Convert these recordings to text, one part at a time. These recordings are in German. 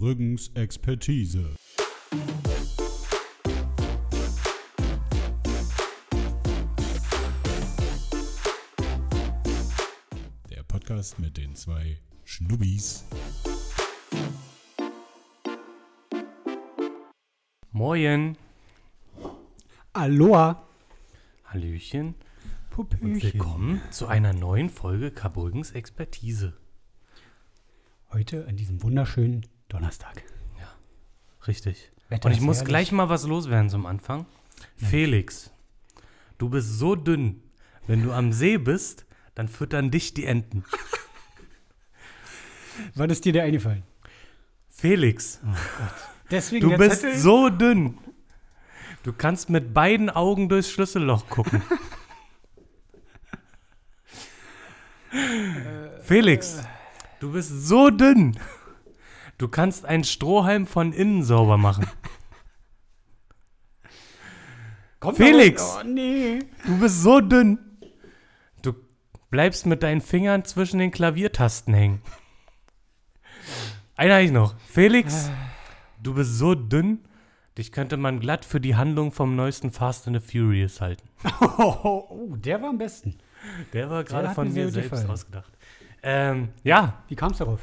Brüggens Expertise. Der Podcast mit den zwei Schnubbis. Moin. Aloha. Hallöchen. Puppöchen. Und willkommen zu einer neuen Folge Karbrüggens Expertise. Heute an diesem wunderschönen Donnerstag. Richtig. Wetter Und ich muss herrlich. gleich mal was loswerden zum Anfang. Felix, du bist so dünn. Wenn du am See bist, dann füttern dich die Enten. Was ist dir da eingefallen? Felix, Deswegen du der bist Zettel. so dünn. Du kannst mit beiden Augen durchs Schlüsselloch gucken. Felix, du bist so dünn. Du kannst einen Strohhalm von innen sauber machen. Kommt Felix! Oh, nee. Du bist so dünn. Du bleibst mit deinen Fingern zwischen den Klaviertasten hängen. Einer ich noch. Felix, du bist so dünn, dich könnte man glatt für die Handlung vom neuesten Fast and the Furious halten. Oh, oh, oh, der war am besten. Der war gerade von mir mir selbst gefallen. ausgedacht. Ähm, ja, Wie kam es darauf?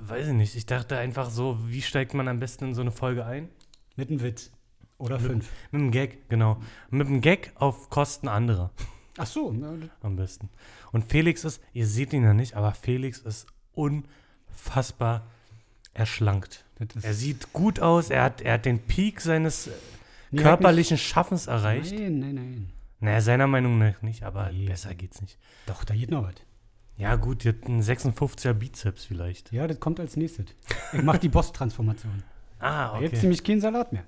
Weiß ich nicht. Ich dachte einfach so, wie steigt man am besten in so eine Folge ein? Mit einem Witz. Oder fünf. Mit einem Gag, genau. Mit einem Gag auf Kosten anderer. Ach so. na, am besten. Und Felix ist, ihr seht ihn ja nicht, aber Felix ist unfassbar erschlankt. Er sieht gut aus, er hat, er hat den Peak seines äh, Nee, körperlichen Schaffens erreicht. Nein, nein, nein. Naja, seiner Meinung nach nicht, aber Nee. besser geht's nicht. Doch, da geht noch was. Ja, gut, ihr habt einen 56er Bizeps vielleicht. Ja, das kommt als nächstes. Ich mach die Boss-Transformation. Ah, Da gibt's okay. nämlich keinen Salat mehr.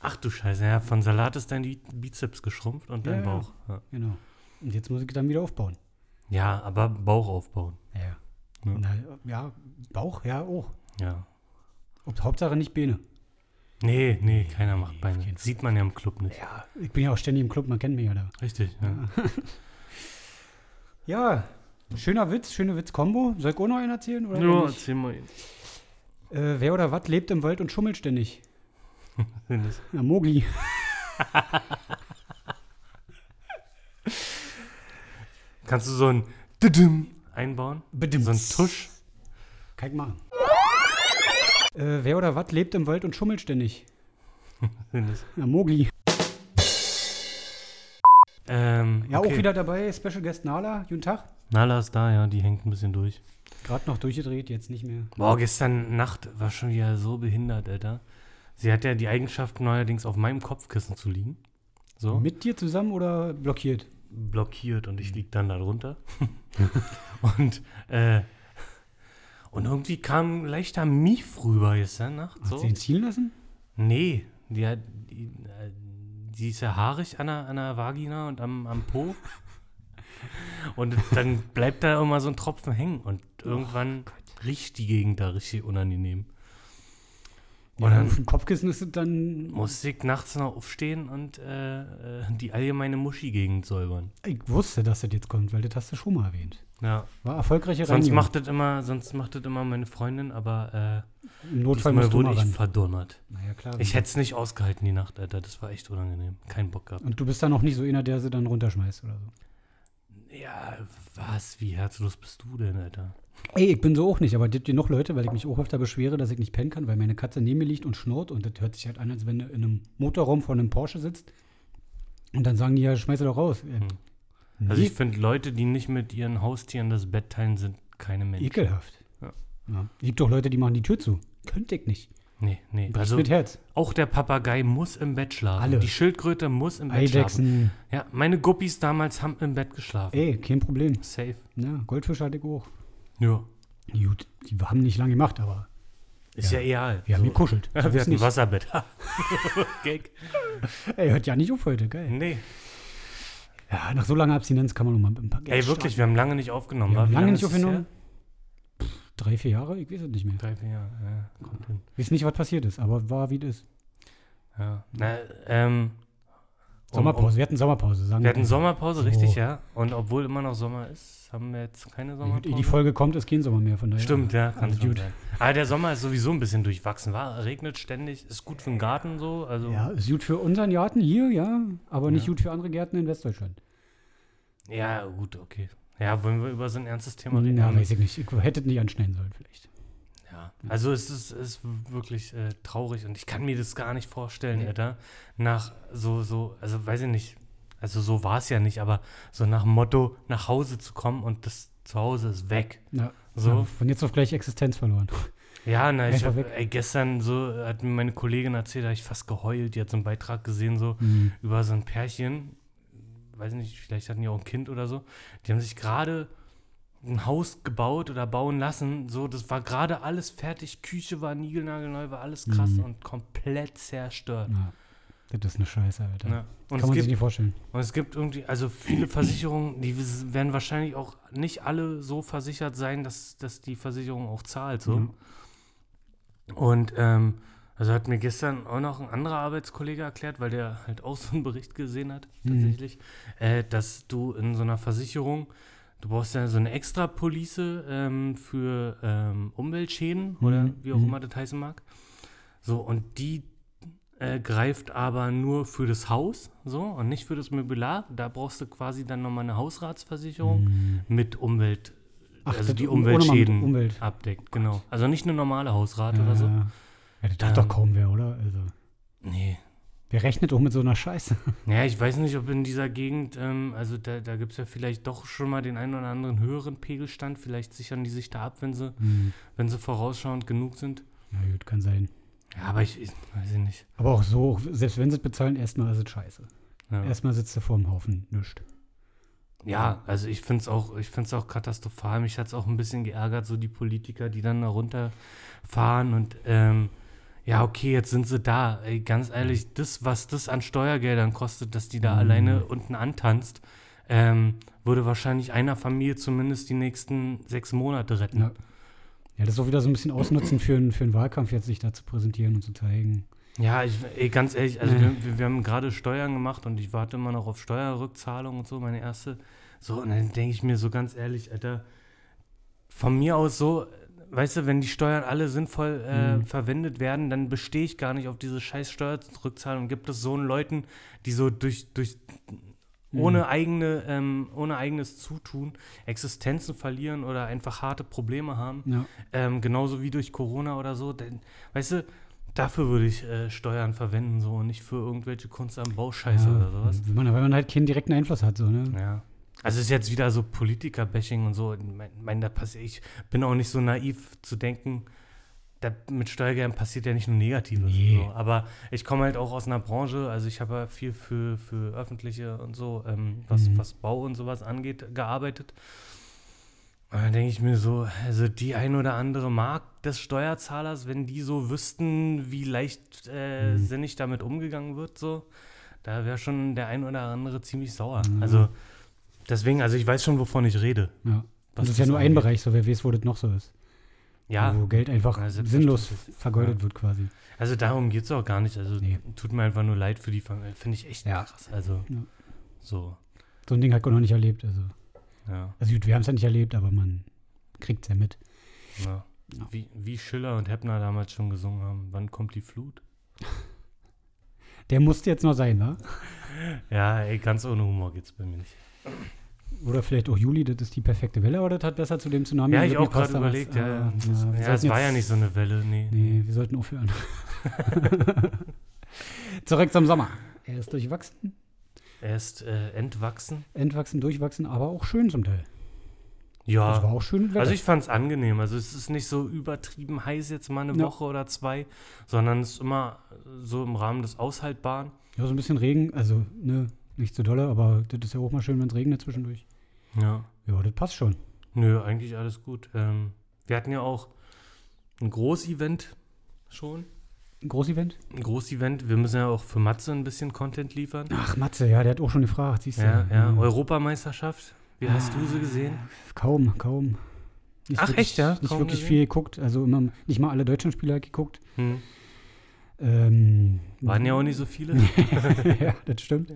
Ach du Scheiße, ja, von Salat ist dein Bi- Bizeps geschrumpft und dein Ja. Bauch. Ja. Genau. Und jetzt muss ich dann wieder aufbauen. ja, aber Bauch aufbauen. Ja. Ja. Na, ja, Bauch, ja, auch. Ja. Und Hauptsache nicht Beine. Nee, nee, keiner macht auf Beine. Sieht man ja im Club nicht. Ja, ich bin ja auch ständig im Club, man kennt mich ja da. Richtig, ja. Ja, schöner Witz, schöne Witz-Kombo. Soll ich auch noch einen erzählen? Oder Ja, erzähl mal. Äh, wer oder was lebt im Wald und schummelt ständig? Das- Ja, Mogli. Kannst du so ein Düdüm einbauen? Bedimmt. So ein Tusch? Kann ich machen. Äh, wer oder was lebt im Wald und schummelt ständig? Das- Ja, Mogli. Ähm, Ja, okay. auch wieder dabei, Special Guest Nala. Guten Tag. Nala ist da, ja, die hängt ein bisschen durch. Gerade noch durchgedreht, jetzt nicht mehr. Boah, gestern Nacht war schon wieder so behindert, Alter. Sie hat ja die Eigenschaft, neuerdings auf meinem Kopfkissen zu liegen. So. Mit dir zusammen oder blockiert? blockiert und ich lieg dann da drunter. und, äh, und irgendwie kam leichter Mief rüber gestern Nacht. Hat So. sie ihn ziehen lassen? Nee, die, hat, die, äh, die ist ja haarig an der, an der Vagina und am, am Po. und dann bleibt da immer so ein Tropfen hängen und irgendwann riecht die Gegend da richtig unangenehm. Und Ja, dann auf Kopfkissen ist es dann. musste ich nachts noch aufstehen und äh, äh, die allgemeine Muschi-Gegend säubern. Ich wusste, dass das jetzt kommt, weil das hast du schon mal erwähnt. Ja, War erfolgreiche sonst Reinigung. macht das immer, sonst macht das immer meine Freundin, aber Im äh, Notfall diesmal wurde ich ran. verdonnert. Naja, klar. Ich hätte es nicht ausgehalten die Nacht, Alter. Das war echt unangenehm. Kein Bock gehabt. Und du bist da noch nicht so einer, der sie dann runterschmeißt oder so. Ja, was? Wie herzlos bist du denn, Alter? Ey, ich bin so auch nicht, aber gibt noch Leute, weil ich mich auch öfter beschwere, dass ich nicht pennen kann, weil meine Katze neben mir liegt und schnurrt und das hört sich halt an, als wenn du in einem Motorraum von einem Porsche sitzt. Und dann sagen die ja, schmeiß sie doch raus. Äh, Also ich finde, Leute, die nicht mit ihren Haustieren das Bett teilen, sind keine Menschen. ekelhaft. Ja. Ja. Es gibt doch Leute, die machen die Tür zu. Könnte ich nicht. Nee, nee. Bricht Also mit Herz. auch der Papagei muss im Bett schlafen. Alle. Die Schildkröte muss im Bett schlafen. Eidechsen. Ja, meine Guppies damals haben im Bett geschlafen. Ey, kein Problem. Safe. Ja, Goldfisch hatte ich auch. Ja. Gut, die haben nicht lange gemacht, aber Ist ja, Ja. egal. wir haben So. gekuschelt. Ja, So wir hatten ein. Wasserbett. Gag. Ey, hört ja nicht auf heute, geil. Nee. Ja, nach so langer Abstinenz kann man noch mal mit ein paar Ey, wirklich, wir haben lange nicht aufgenommen. Wir haben lange lange nicht aufgenommen. Drei, vier Jahre? Ich weiß es nicht mehr. Drei, vier Jahre. Ja, kommt hin. Ich weiß nicht, was passiert ist, aber war wie es ist. Ja. Na, ähm, Sommerpause, wir hatten Sommerpause, sagen wir hatten Sommerpause, So. richtig, ja. Und obwohl immer noch Sommer ist, haben wir jetzt keine Sommerpause. die Folge kommt, ist kein Sommer mehr, von daher. Stimmt, ja, kann Also gut. sein. Aber der Sommer ist sowieso ein bisschen durchwachsen, war? Regnet ständig, ist gut für den Garten so. Also, Ja, ist gut für unseren Garten hier, ja, aber nicht Ja. gut für andere Gärten in Westdeutschland. ja, gut, okay. Ja, wollen wir über so ein ernstes Thema reden? Ja, weiß ich nicht. Ich hätte es nicht anschneiden sollen, vielleicht. Ja, also es ist, es ist wirklich äh, traurig und ich kann mir das gar nicht vorstellen, Nee. Alter. Nach so, so, also weiß ich nicht, also so war es ja nicht, aber so nach dem Motto, nach Hause zu kommen und das Zuhause ist weg. Ja, So. ja, von jetzt auf gleich Existenz verloren. Ja, na, ich Einfach hab, weg. ey, gestern so, hat mir meine Kollegin erzählt, da hab ich fast geheult, die hat so einen Beitrag gesehen, so Mhm. über so ein Pärchen, weiß nicht, vielleicht hatten die auch ein Kind oder so, die haben sich gerade ein Haus gebaut oder bauen lassen, so, das war gerade alles fertig, Küche war niegelnagelneu, war alles krass Mhm. und komplett zerstört. Ja, das ist eine Scheiße, Alter. Und, Kann man sich gibt, nicht vorstellen. und es gibt irgendwie, also viele Versicherungen, die werden wahrscheinlich auch nicht alle so versichert sein, dass, dass die Versicherung auch zahlt, so. Mhm. Und ähm, also hat mir gestern auch noch ein anderer Arbeitskollege erklärt, weil der halt auch so einen Bericht gesehen hat, Mhm. tatsächlich, äh, dass du in so einer Versicherung, du brauchst ja so eine extra Police ähm, für ähm, Umweltschäden oder Mhm, wie auch mhm. immer das heißen mag. So, und die äh, greift aber nur für das Haus, so, und nicht für das Möbelar. Da brauchst du quasi dann nochmal eine Hausratsversicherung Mhm. mit Umwelt, Ach, also die Umweltschäden Umwelt. abdeckt, genau. Also nicht eine normale Hausrate Ja, oder so. ja. das hat Ähm, doch kaum wer, oder? Also, Nee. Wer rechnet auch mit so einer Scheiße? Naja, ich weiß nicht, ob in dieser Gegend, ähm, also da, da gibt es ja vielleicht doch schon mal den einen oder anderen höheren Pegelstand. Vielleicht sichern die sich da ab, wenn sie, Hm. wenn sie vorausschauend genug sind. Na gut, kann sein. Ja, aber ich, ich weiß ich nicht. Aber auch so, selbst wenn sie es bezahlen, erstmal ist es scheiße. Ja, Erstmal sitzt du vor dem Haufen, nischt. ja also ich finde es auch, ich find's auch katastrophal. Mich hat es auch ein bisschen geärgert, so die Politiker, die dann da runterfahren und ähm, ja, okay, jetzt sind sie da. Ey, ganz ehrlich, das, was das an Steuergeldern kostet, dass die da Mhm. alleine unten antanzt, ähm, würde wahrscheinlich einer Familie zumindest die nächsten sechs Monate retten. Ja. Ja, das ist auch wieder so ein bisschen Ausnutzen für, einen- für einen Wahlkampf, jetzt sich da zu präsentieren und zu zeigen. Ja, ich, ey, ganz ehrlich, also wir, wir, wir haben gerade Steuern gemacht und ich warte immer noch auf Steuerrückzahlung und so, meine erste. So, und dann denke ich mir so ganz ehrlich, Alter, von mir aus so, weißt du, wenn die Steuern alle sinnvoll äh, Mhm. verwendet werden, dann bestehe ich gar nicht auf diese scheiß Steuerrückzahlung. Gibt es so einen Leuten, die so durch, durch Mhm. ohne eigene, ähm, ohne eigenes Zutun Existenzen verlieren oder einfach harte Probleme haben. Ja. Ähm, genauso wie durch Corona oder so. Denn, weißt du, dafür würde ich äh, Steuern verwenden, so und nicht für irgendwelche Kunst am Bauscheiße ja, oder sowas. Wenn man, weil man halt keinen direkten Einfluss hat, so, ne? Ja. Also es ist jetzt wieder so Politiker-Bashing und so. Ich mein, mein, da passiert, ich bin auch nicht so naiv zu denken, da, mit Steuergeldern passiert ja nicht nur Negatives. Nee. So. Aber ich komme halt auch aus einer Branche, also ich habe ja viel für, für öffentliche und so, ähm, was, Mhm. was Bau und sowas angeht, gearbeitet. Und dann denke ich mir so, also die ein oder andere Mark des Steuerzahlers, wenn die so wüssten, wie leicht äh, Mhm. damit umgegangen wird, so, da wäre schon der ein oder andere ziemlich sauer. Mhm. Also deswegen, also ich weiß schon, wovon ich rede. Ja. Und das ist ja nur ein. Bereich, so wer weiß, wo das noch so ist. Ja, Wo Geld einfach Ja, sinnlos vergeudet wird quasi. also darum geht es auch gar nicht. Also Nee. tut mir einfach nur leid für die Familie. Finde ich echt Ja. krass. Also Ja. so, So ein Ding hat man noch nicht erlebt. Also, ja. also gut, wir haben es ja nicht erlebt, aber man kriegt es ja mit. ja. Ja. Wie, wie Schiller und Heppner damals schon gesungen haben, wann kommt die Flut? Der musste jetzt noch sein, wa? Ja, ey, ganz ohne Humor geht's bei mir nicht. Oder vielleicht auch Juli, das ist die perfekte Welle, aber das hat besser zu dem Tsunami Ja, ich auch gerade überlegt, ja. Ah, Das, ja, sollten es war ja nicht so eine Welle, nee. Nee, wir sollten aufhören. Zurück zum Sommer. Er ist durchwachsen, Er ist äh, entwachsen. entwachsen, durchwachsen, aber auch schön zum Teil. Das Ja, war auch schön Wetter. also ich fand's angenehm. Also es ist nicht so übertrieben heiß jetzt mal eine Ja. Woche oder zwei, sondern es ist immer so im Rahmen des Aushaltbaren. ja, so ein bisschen Regen, also ne, nicht so dolle, aber das ist ja auch mal schön, wenn es regnet zwischendurch. Ja. Ja, das passt schon. Nö, eigentlich alles gut. Ähm, wir hatten ja auch ein Großevent schon. Ein Großevent? Ein Großevent. Wir müssen ja auch für Matze ein bisschen Content liefern. Ach, Matze, ja, der hat auch schon gefragt, siehst du. Ja, ja. Mhm. Europameisterschaft. Wie hast du sie gesehen? Kaum, kaum. Nicht Ach, wirklich, echt, ja? Nicht Kaum wirklich gesehen? viel geguckt, also immer, nicht mal alle deutschen Spieler geguckt. Hm. Ähm, Waren ja auch nicht so viele. ja, das stimmt.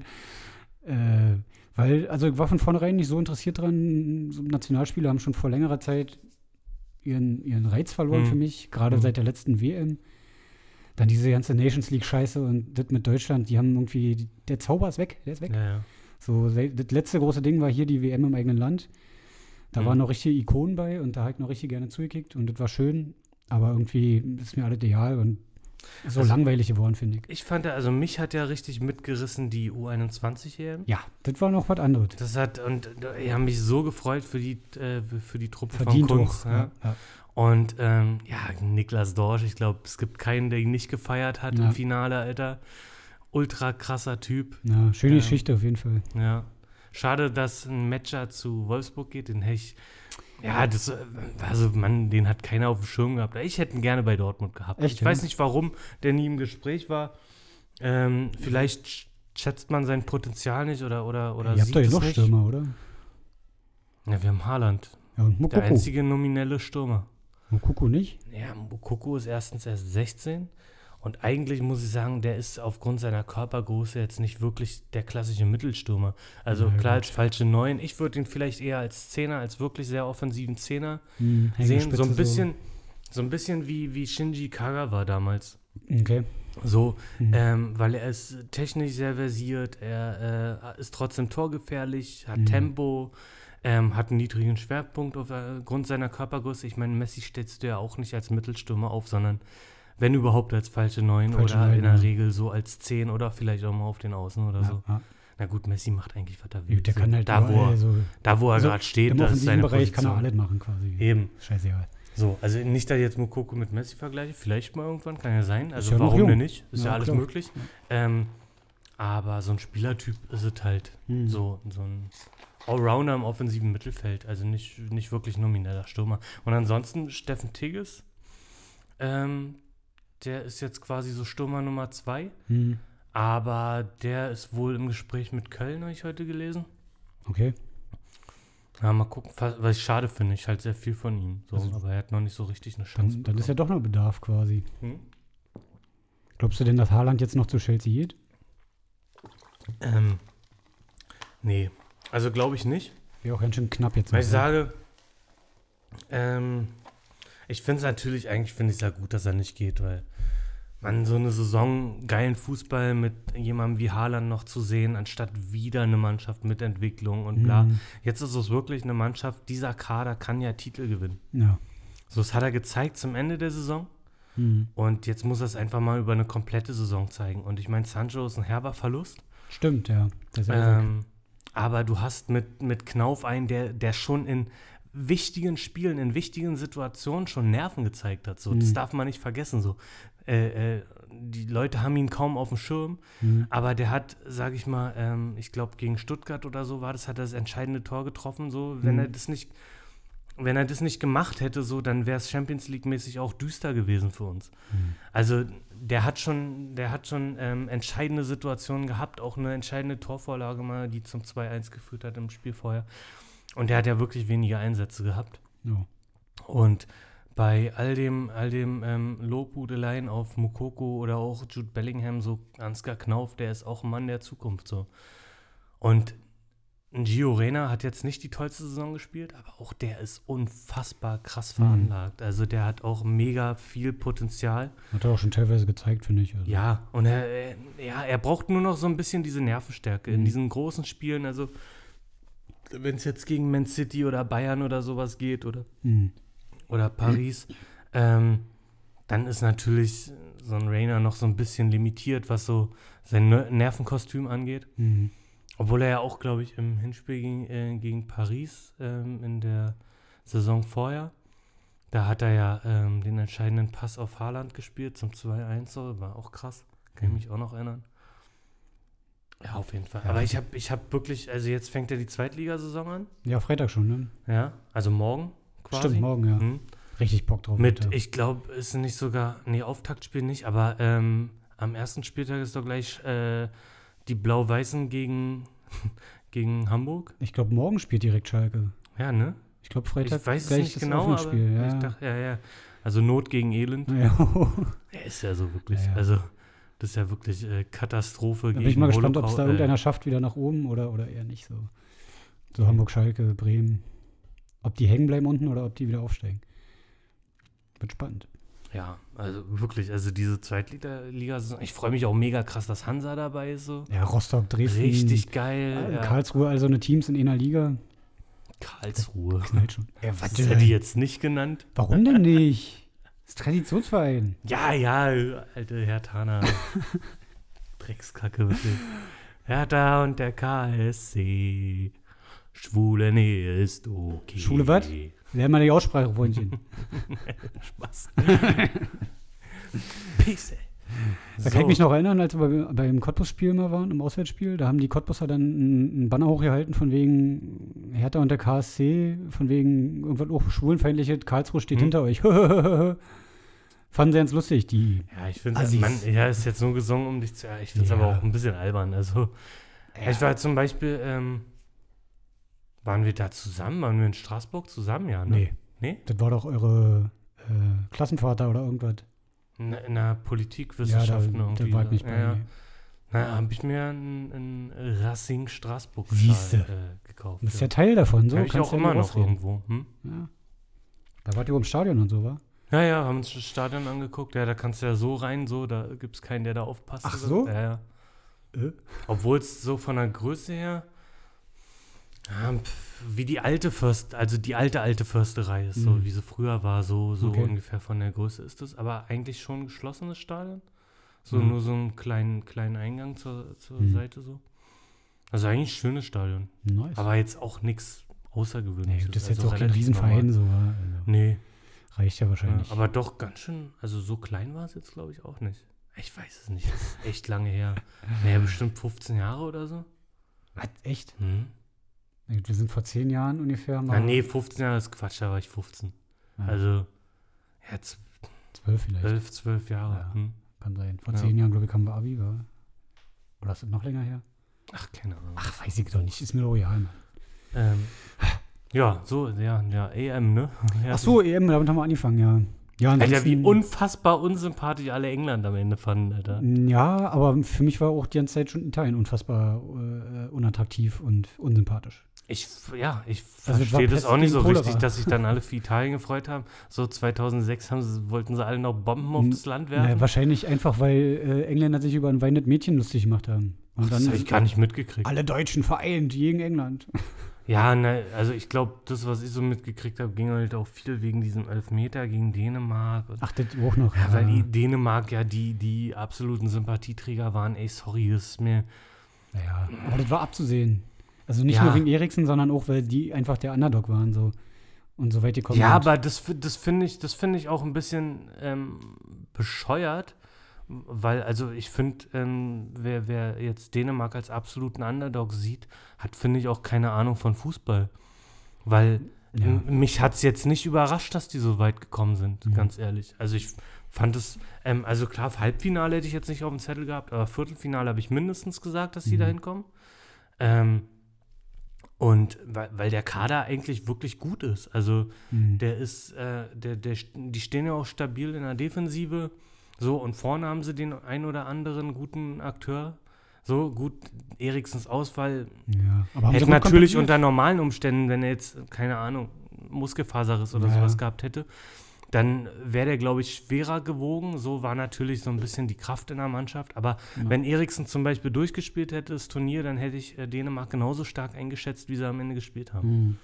Äh, weil, also ich war von vornherein nicht so interessiert dran. So Nationalspieler haben schon vor längerer Zeit ihren, ihren Reiz verloren Mhm. für mich, gerade Mhm. seit der letzten WM. Dann diese ganze Nations League-Scheiße und das mit Deutschland, die haben irgendwie, der Zauber ist weg, der ist weg. ja, ja. So, das letzte große Ding war hier die WM im eigenen Land. Da Mhm. waren noch richtige Ikonen bei und da habe ich noch richtig gerne zugekickt und das war schön, aber irgendwie ist mir alles egal und so Also- langweilig geworden, finde ich. Ich fand, ja, also mich hat ja richtig mitgerissen die U21 EM. Ja, das war noch was anderes. Das hat, und äh, ich habe mich so gefreut für die, äh, für die Truppe Verdient von. Kunz. Ja. Ja. Und ähm, ja, Niklas Dorsch, ich glaube, es gibt keinen, der ihn nicht gefeiert hat Ja. im Finale, Alter. Ultra krasser Typ. Ja, schöne Ja. Geschichte auf jeden Fall. Ja. Schade, dass ein Matcher zu Wolfsburg geht, den hätte ich. Ja, das, äh, also man, den hat keiner auf dem Schirm gehabt. Ich hätte ihn gerne bei Dortmund gehabt. Echt, ich weiß nicht, warum der nie im Gespräch war. Ähm, vielleicht sch- schätzt man sein Potenzial nicht oder oder oder Ihr habt doch noch nicht. Stürmer, oder? Ja, wir haben Haaland, Ja, und der Mokoko. einzige nominelle Stürmer. Mokoko nicht? Ja, Mokoko ist erstens erst 16 und eigentlich muss ich sagen, der ist aufgrund seiner Körpergröße jetzt nicht wirklich der klassische Mittelstürmer. Also Na klar als falsche Neun. Ich würde ihn vielleicht eher als Zehner, als wirklich sehr offensiven Zehner Hm, sehen. So ein bisschen, so ein bisschen wie, wie Shinji Kagawa damals. Okay. So, Mhm. ähm, weil er ist technisch sehr versiert, er äh, ist trotzdem torgefährlich, hat Mhm. Tempo, ähm, hat einen niedrigen Schwerpunkt aufgrund seiner Körpergröße. Ich meine, Messi stellst du ja auch nicht als Mittelstürmer auf, sondern wenn überhaupt als falsche Neun Falsche oder Neun, in der ja. Regel so als Zehn oder vielleicht auch mal auf den Außen oder Ja, so. ja. Na gut, Messi macht eigentlich, was er will. Der so. kann halt da, wo er, so, da, wo er also gerade steht, im da ist seine Bereich kann er Position. alles machen quasi. Eben. Scheißegal. So, also nicht, dass ich jetzt Mokoko mit Messi vergleiche, vielleicht mal irgendwann, kann ja sein. Also warum denn nicht? Ist ja, alles klar. möglich. Ähm, aber so ein Spielertyp ist es halt. Hm. So, so ein Allrounder im offensiven Mittelfeld, also nicht, nicht wirklich nomineller Stürmer. Und ansonsten Steffen Tigges, ähm, der ist jetzt quasi so Stürmer Nummer zwei, Hm. aber der ist wohl im Gespräch mit Köln, habe ich heute gelesen. Okay. Ja, mal gucken, was ich schade finde. Ich halte sehr viel von ihm. So, Also- aber er hat noch nicht so richtig eine Chance. Dann, dann ist ja doch noch Bedarf quasi. Hm? Glaubst du denn, dass Haaland jetzt noch zu Chelsea geht? Ähm, nee, also glaube ich nicht. Wäre auch ganz schön knapp jetzt. Weil ich ne? sage, ähm, ich finde es natürlich, eigentlich finde ich es ja gut, dass er nicht geht, weil man so eine Saison geilen Fußball mit jemandem wie Haaland noch zu sehen, anstatt wieder eine Mannschaft mit Entwicklung und bla. Hm. Jetzt ist es wirklich eine Mannschaft, dieser Kader kann ja Titel gewinnen. Ja. So, das hat er gezeigt zum Ende der Saison. Hm. Und jetzt muss er es einfach mal über eine komplette Saison zeigen. Und ich meine, Sancho ist ein herber Verlust. Stimmt, ja. Das Ähm, aber du hast mit, mit Knauf einen, der, der schon in wichtigen Spielen, in wichtigen Situationen schon Nerven gezeigt hat. So, Das Mhm. darf man nicht vergessen. So. Äh, äh, die Leute haben ihn kaum auf dem Schirm, Hm. aber der hat, sage ich mal, ähm, ich glaube gegen Stuttgart oder so war das, hat er das entscheidende Tor getroffen. So, wenn Mhm. er das nicht, wenn er das nicht gemacht hätte, so, dann wäre es Champions League mäßig auch düster gewesen für uns. Mhm. Also der hat schon, der hat schon ähm, entscheidende Situationen gehabt, auch eine entscheidende Torvorlage mal, die zum 2-1 geführt hat im Spiel vorher. Und der hat ja wirklich wenige Einsätze gehabt. ja. Und bei all dem, all dem ähm, Lobhudeleien auf Mukoko oder auch Jude Bellingham, so Ansgar Knauf, der ist auch ein Mann der Zukunft so. Und Gio Reyna hat jetzt nicht die tollste Saison gespielt, aber auch der ist unfassbar krass Mhm. veranlagt. Also der hat auch mega viel Potenzial. Hat er auch schon teilweise gezeigt, finde ich. Also. Ja, und er, er- ja, er braucht nur noch so ein bisschen diese Nervenstärke in Mhm. diesen großen Spielen. Also, wenn es jetzt gegen Man City oder Bayern oder sowas geht oder, Hm. Oder Paris, ähm, dann ist natürlich so ein Rainer noch so ein bisschen limitiert, was so sein Ner- Nervenkostüm angeht. Hm. Obwohl er ja auch, glaube ich, im Hinspiel gegen, äh, gegen Paris ähm, in der Saison vorher, da hat er ja ähm, den entscheidenden Pass auf Haaland gespielt zum 2-1, so, war auch krass. Kann ich mich auch noch erinnern. Ja, auf jeden Fall. Ja. Aber ich habe ich hab wirklich, also jetzt fängt ja die Zweitligasaison an. Ja, Freitag schon, ne? Ja, also morgen quasi. Stimmt, morgen, ja. Mhm. Richtig Bock drauf. Mit, ich glaube, ist nicht sogar, nee, Auftaktspiel nicht, aber ähm, am ersten Spieltag ist doch gleich äh, die Blau-Weißen gegen, gegen Hamburg. ich glaube, morgen spielt direkt Schalke. Ja, ne? Ich glaube, Freitag ich weiß es gleich nicht das genau, aber Offenspiel. Ja. ich dachte, ja, ja. Also Not gegen Elend. Ja. Er ist ja so wirklich, Ja, ja. also das ist ja wirklich äh, Katastrophe Da gegen bin ich mal gespannt, ob es da Holocaust- irgendeiner schafft, wieder nach oben oder, oder eher nicht so. So Hamburg, Schalke, Bremen. Ob die hängen bleiben unten oder ob die wieder aufsteigen. Wird spannend. Ja, also wirklich, also diese Zweitliga-Saison. Ich freue mich auch mega krass, dass Hansa dabei ist. So. Ja, Rostock, Dresden. Richtig geil. ja. Karlsruhe, also eine Teams in einer Liga. Karlsruhe. Knallt schon. Ja, Das hätte ich jetzt nicht genannt. Warum denn nicht? Das ist Traditionsverein. Ja, ja, alte Herr Tana. Dreckskacke, wirklich. Hertha und der KSC. Schwule Nähe ist okay. Schwule was? Lern mal die Aussprache, Freundchen. Spaß. Pisse. Da kann ich mich noch erinnern, als wir bei, beim Cottbus-Spiel mal waren, im Auswärtsspiel, da haben die Cottbuser dann einen Banner hochgehalten von wegen Hertha und der KSC, von wegen irgendwas auch schwulenfeindliche, Karlsruhe steht Hm. hinter euch. Fanden sie ganz lustig, die. Ja, ich finde es, ja, ist jetzt nur gesungen, um dich zu, ja, ich finde es Ja. aber auch ein bisschen albern. Also, ich war zum Beispiel, ähm, waren wir da zusammen? Waren wir in Straßburg zusammen? Ja, ne? Nee, Nee? das war doch eure äh, Klassenvater oder irgendwas. In der Ja, da, Politikwissenschaften irgendwie. war ich nicht bei ja, mir. Na, habe ich mir einen, einen Racing Straßburg Siehste. äh, gekauft. Du bist ja Teil davon, so. Habe ich auch immer noch irgendwo. Hm? Ja. Da wart ihr im Stadion und so, wa? Ja, ja, haben uns das Stadion angeguckt. Ja, da kannst du ja so rein, so, da gibt es keinen, der da aufpasst. Ach so? Ja, ja. Äh? Obwohl es so von der Größe her, ja, wie die alte Först, also die alte, alte Försterei ist, so Mhm. wie sie früher war, so, so Okay. ungefähr von der Größe ist es. Aber eigentlich schon ein geschlossenes Stadion. So Mhm. nur so einen kleinen, kleinen Eingang zur, zur Mhm. Seite so. Also eigentlich ein schönes Stadion. Nice. Aber jetzt auch nichts nee, Außergewöhnliches. das ist jetzt also auch kein Riesenverein, normal. so, wa? Also, Nee, reicht ja ja, wahrscheinlich. aber doch ganz schön, also so klein war es jetzt, glaube ich, auch nicht. Ich weiß es nicht, das ist echt lange her. Naja, bestimmt 15 Jahre oder so. Was, echt? Hm? Wir sind vor zehn Jahren ungefähr mal. Na, nee, 15 Jahre ist Quatsch, da war ich 15. Ja, Also, ja, zwölf vielleicht. 11, 12 Jahre. Ja. Hm? Kann sein. Vor zehn Jahren, glaube ich, haben wir Abi, war. Oder ist das noch länger her? Ach, keine Ahnung. Ach, weiß ich doch nicht. Ist mir doch egal, Mann. Ähm, ja, so, ja, ja, EM, ne? Ja, Ach so, EM, damit haben wir angefangen, ja. Ja, Alter, wie unfassbar unsympathisch alle England am Ende fanden, Alter. Ja, aber für mich war auch die ganze Zeit schon Italien unfassbar äh, unattraktiv und unsympathisch. Ich, ja, ich Also, verstehe das auch nicht so Cholera. richtig, dass sich dann alle für Italien gefreut haben. So 2006 haben sie, wollten sie alle noch Bomben auf N- das Land Na, werfen. wahrscheinlich einfach, weil äh, Engländer sich über ein weinendes Mädchen lustig gemacht haben. Und das habe ich gar nicht mitgekriegt. alle Deutschen vereint gegen England. Ja, ne, also ich glaube, das, was ich so mitgekriegt habe, ging halt auch viel wegen diesem Elfmeter gegen Dänemark. Ach, das auch noch. ja, weil die Dänemark ja die, die absoluten Sympathieträger waren. Ey, sorry, das ist mir. Naja, aber das war abzusehen. Also nicht Ja. nur wegen Eriksen, sondern auch, weil die einfach der Underdog waren so und so weit gekommen Ja, sind. aber das, das finde ich, das finde ich auch ein bisschen ähm, bescheuert, weil, also ich finde, ähm, wer, wer jetzt Dänemark als absoluten Underdog sieht, hat, finde ich, auch keine Ahnung von Fußball. Weil Ja. mich hat es jetzt nicht überrascht, dass die so weit gekommen sind, Mhm. ganz ehrlich. Also ich fand es, ähm, also klar, Halbfinale hätte ich jetzt nicht auf dem Zettel gehabt, aber Viertelfinale habe ich mindestens gesagt, dass die Mhm. da hinkommen. Ähm, und weil, weil der Kader eigentlich wirklich gut ist. Also Mhm. der ist, äh, der, der, die stehen ja auch stabil in der Defensive. So, und vorne haben sie den ein oder anderen guten Akteur. So, gut, Eriksens Ausfall ja. hätte natürlich unter normalen Umständen, wenn er jetzt, keine Ahnung, Muskelfaserriss oder Ja. sowas gehabt hätte, dann wäre der, glaube ich, schwerer gewogen. So war natürlich so ein bisschen die Kraft in der Mannschaft. Aber Ja. wenn Eriksen zum Beispiel durchgespielt hätte, das Turnier, dann hätte ich äh, Dänemark genauso stark eingeschätzt, wie sie am Ende gespielt haben. Mhm.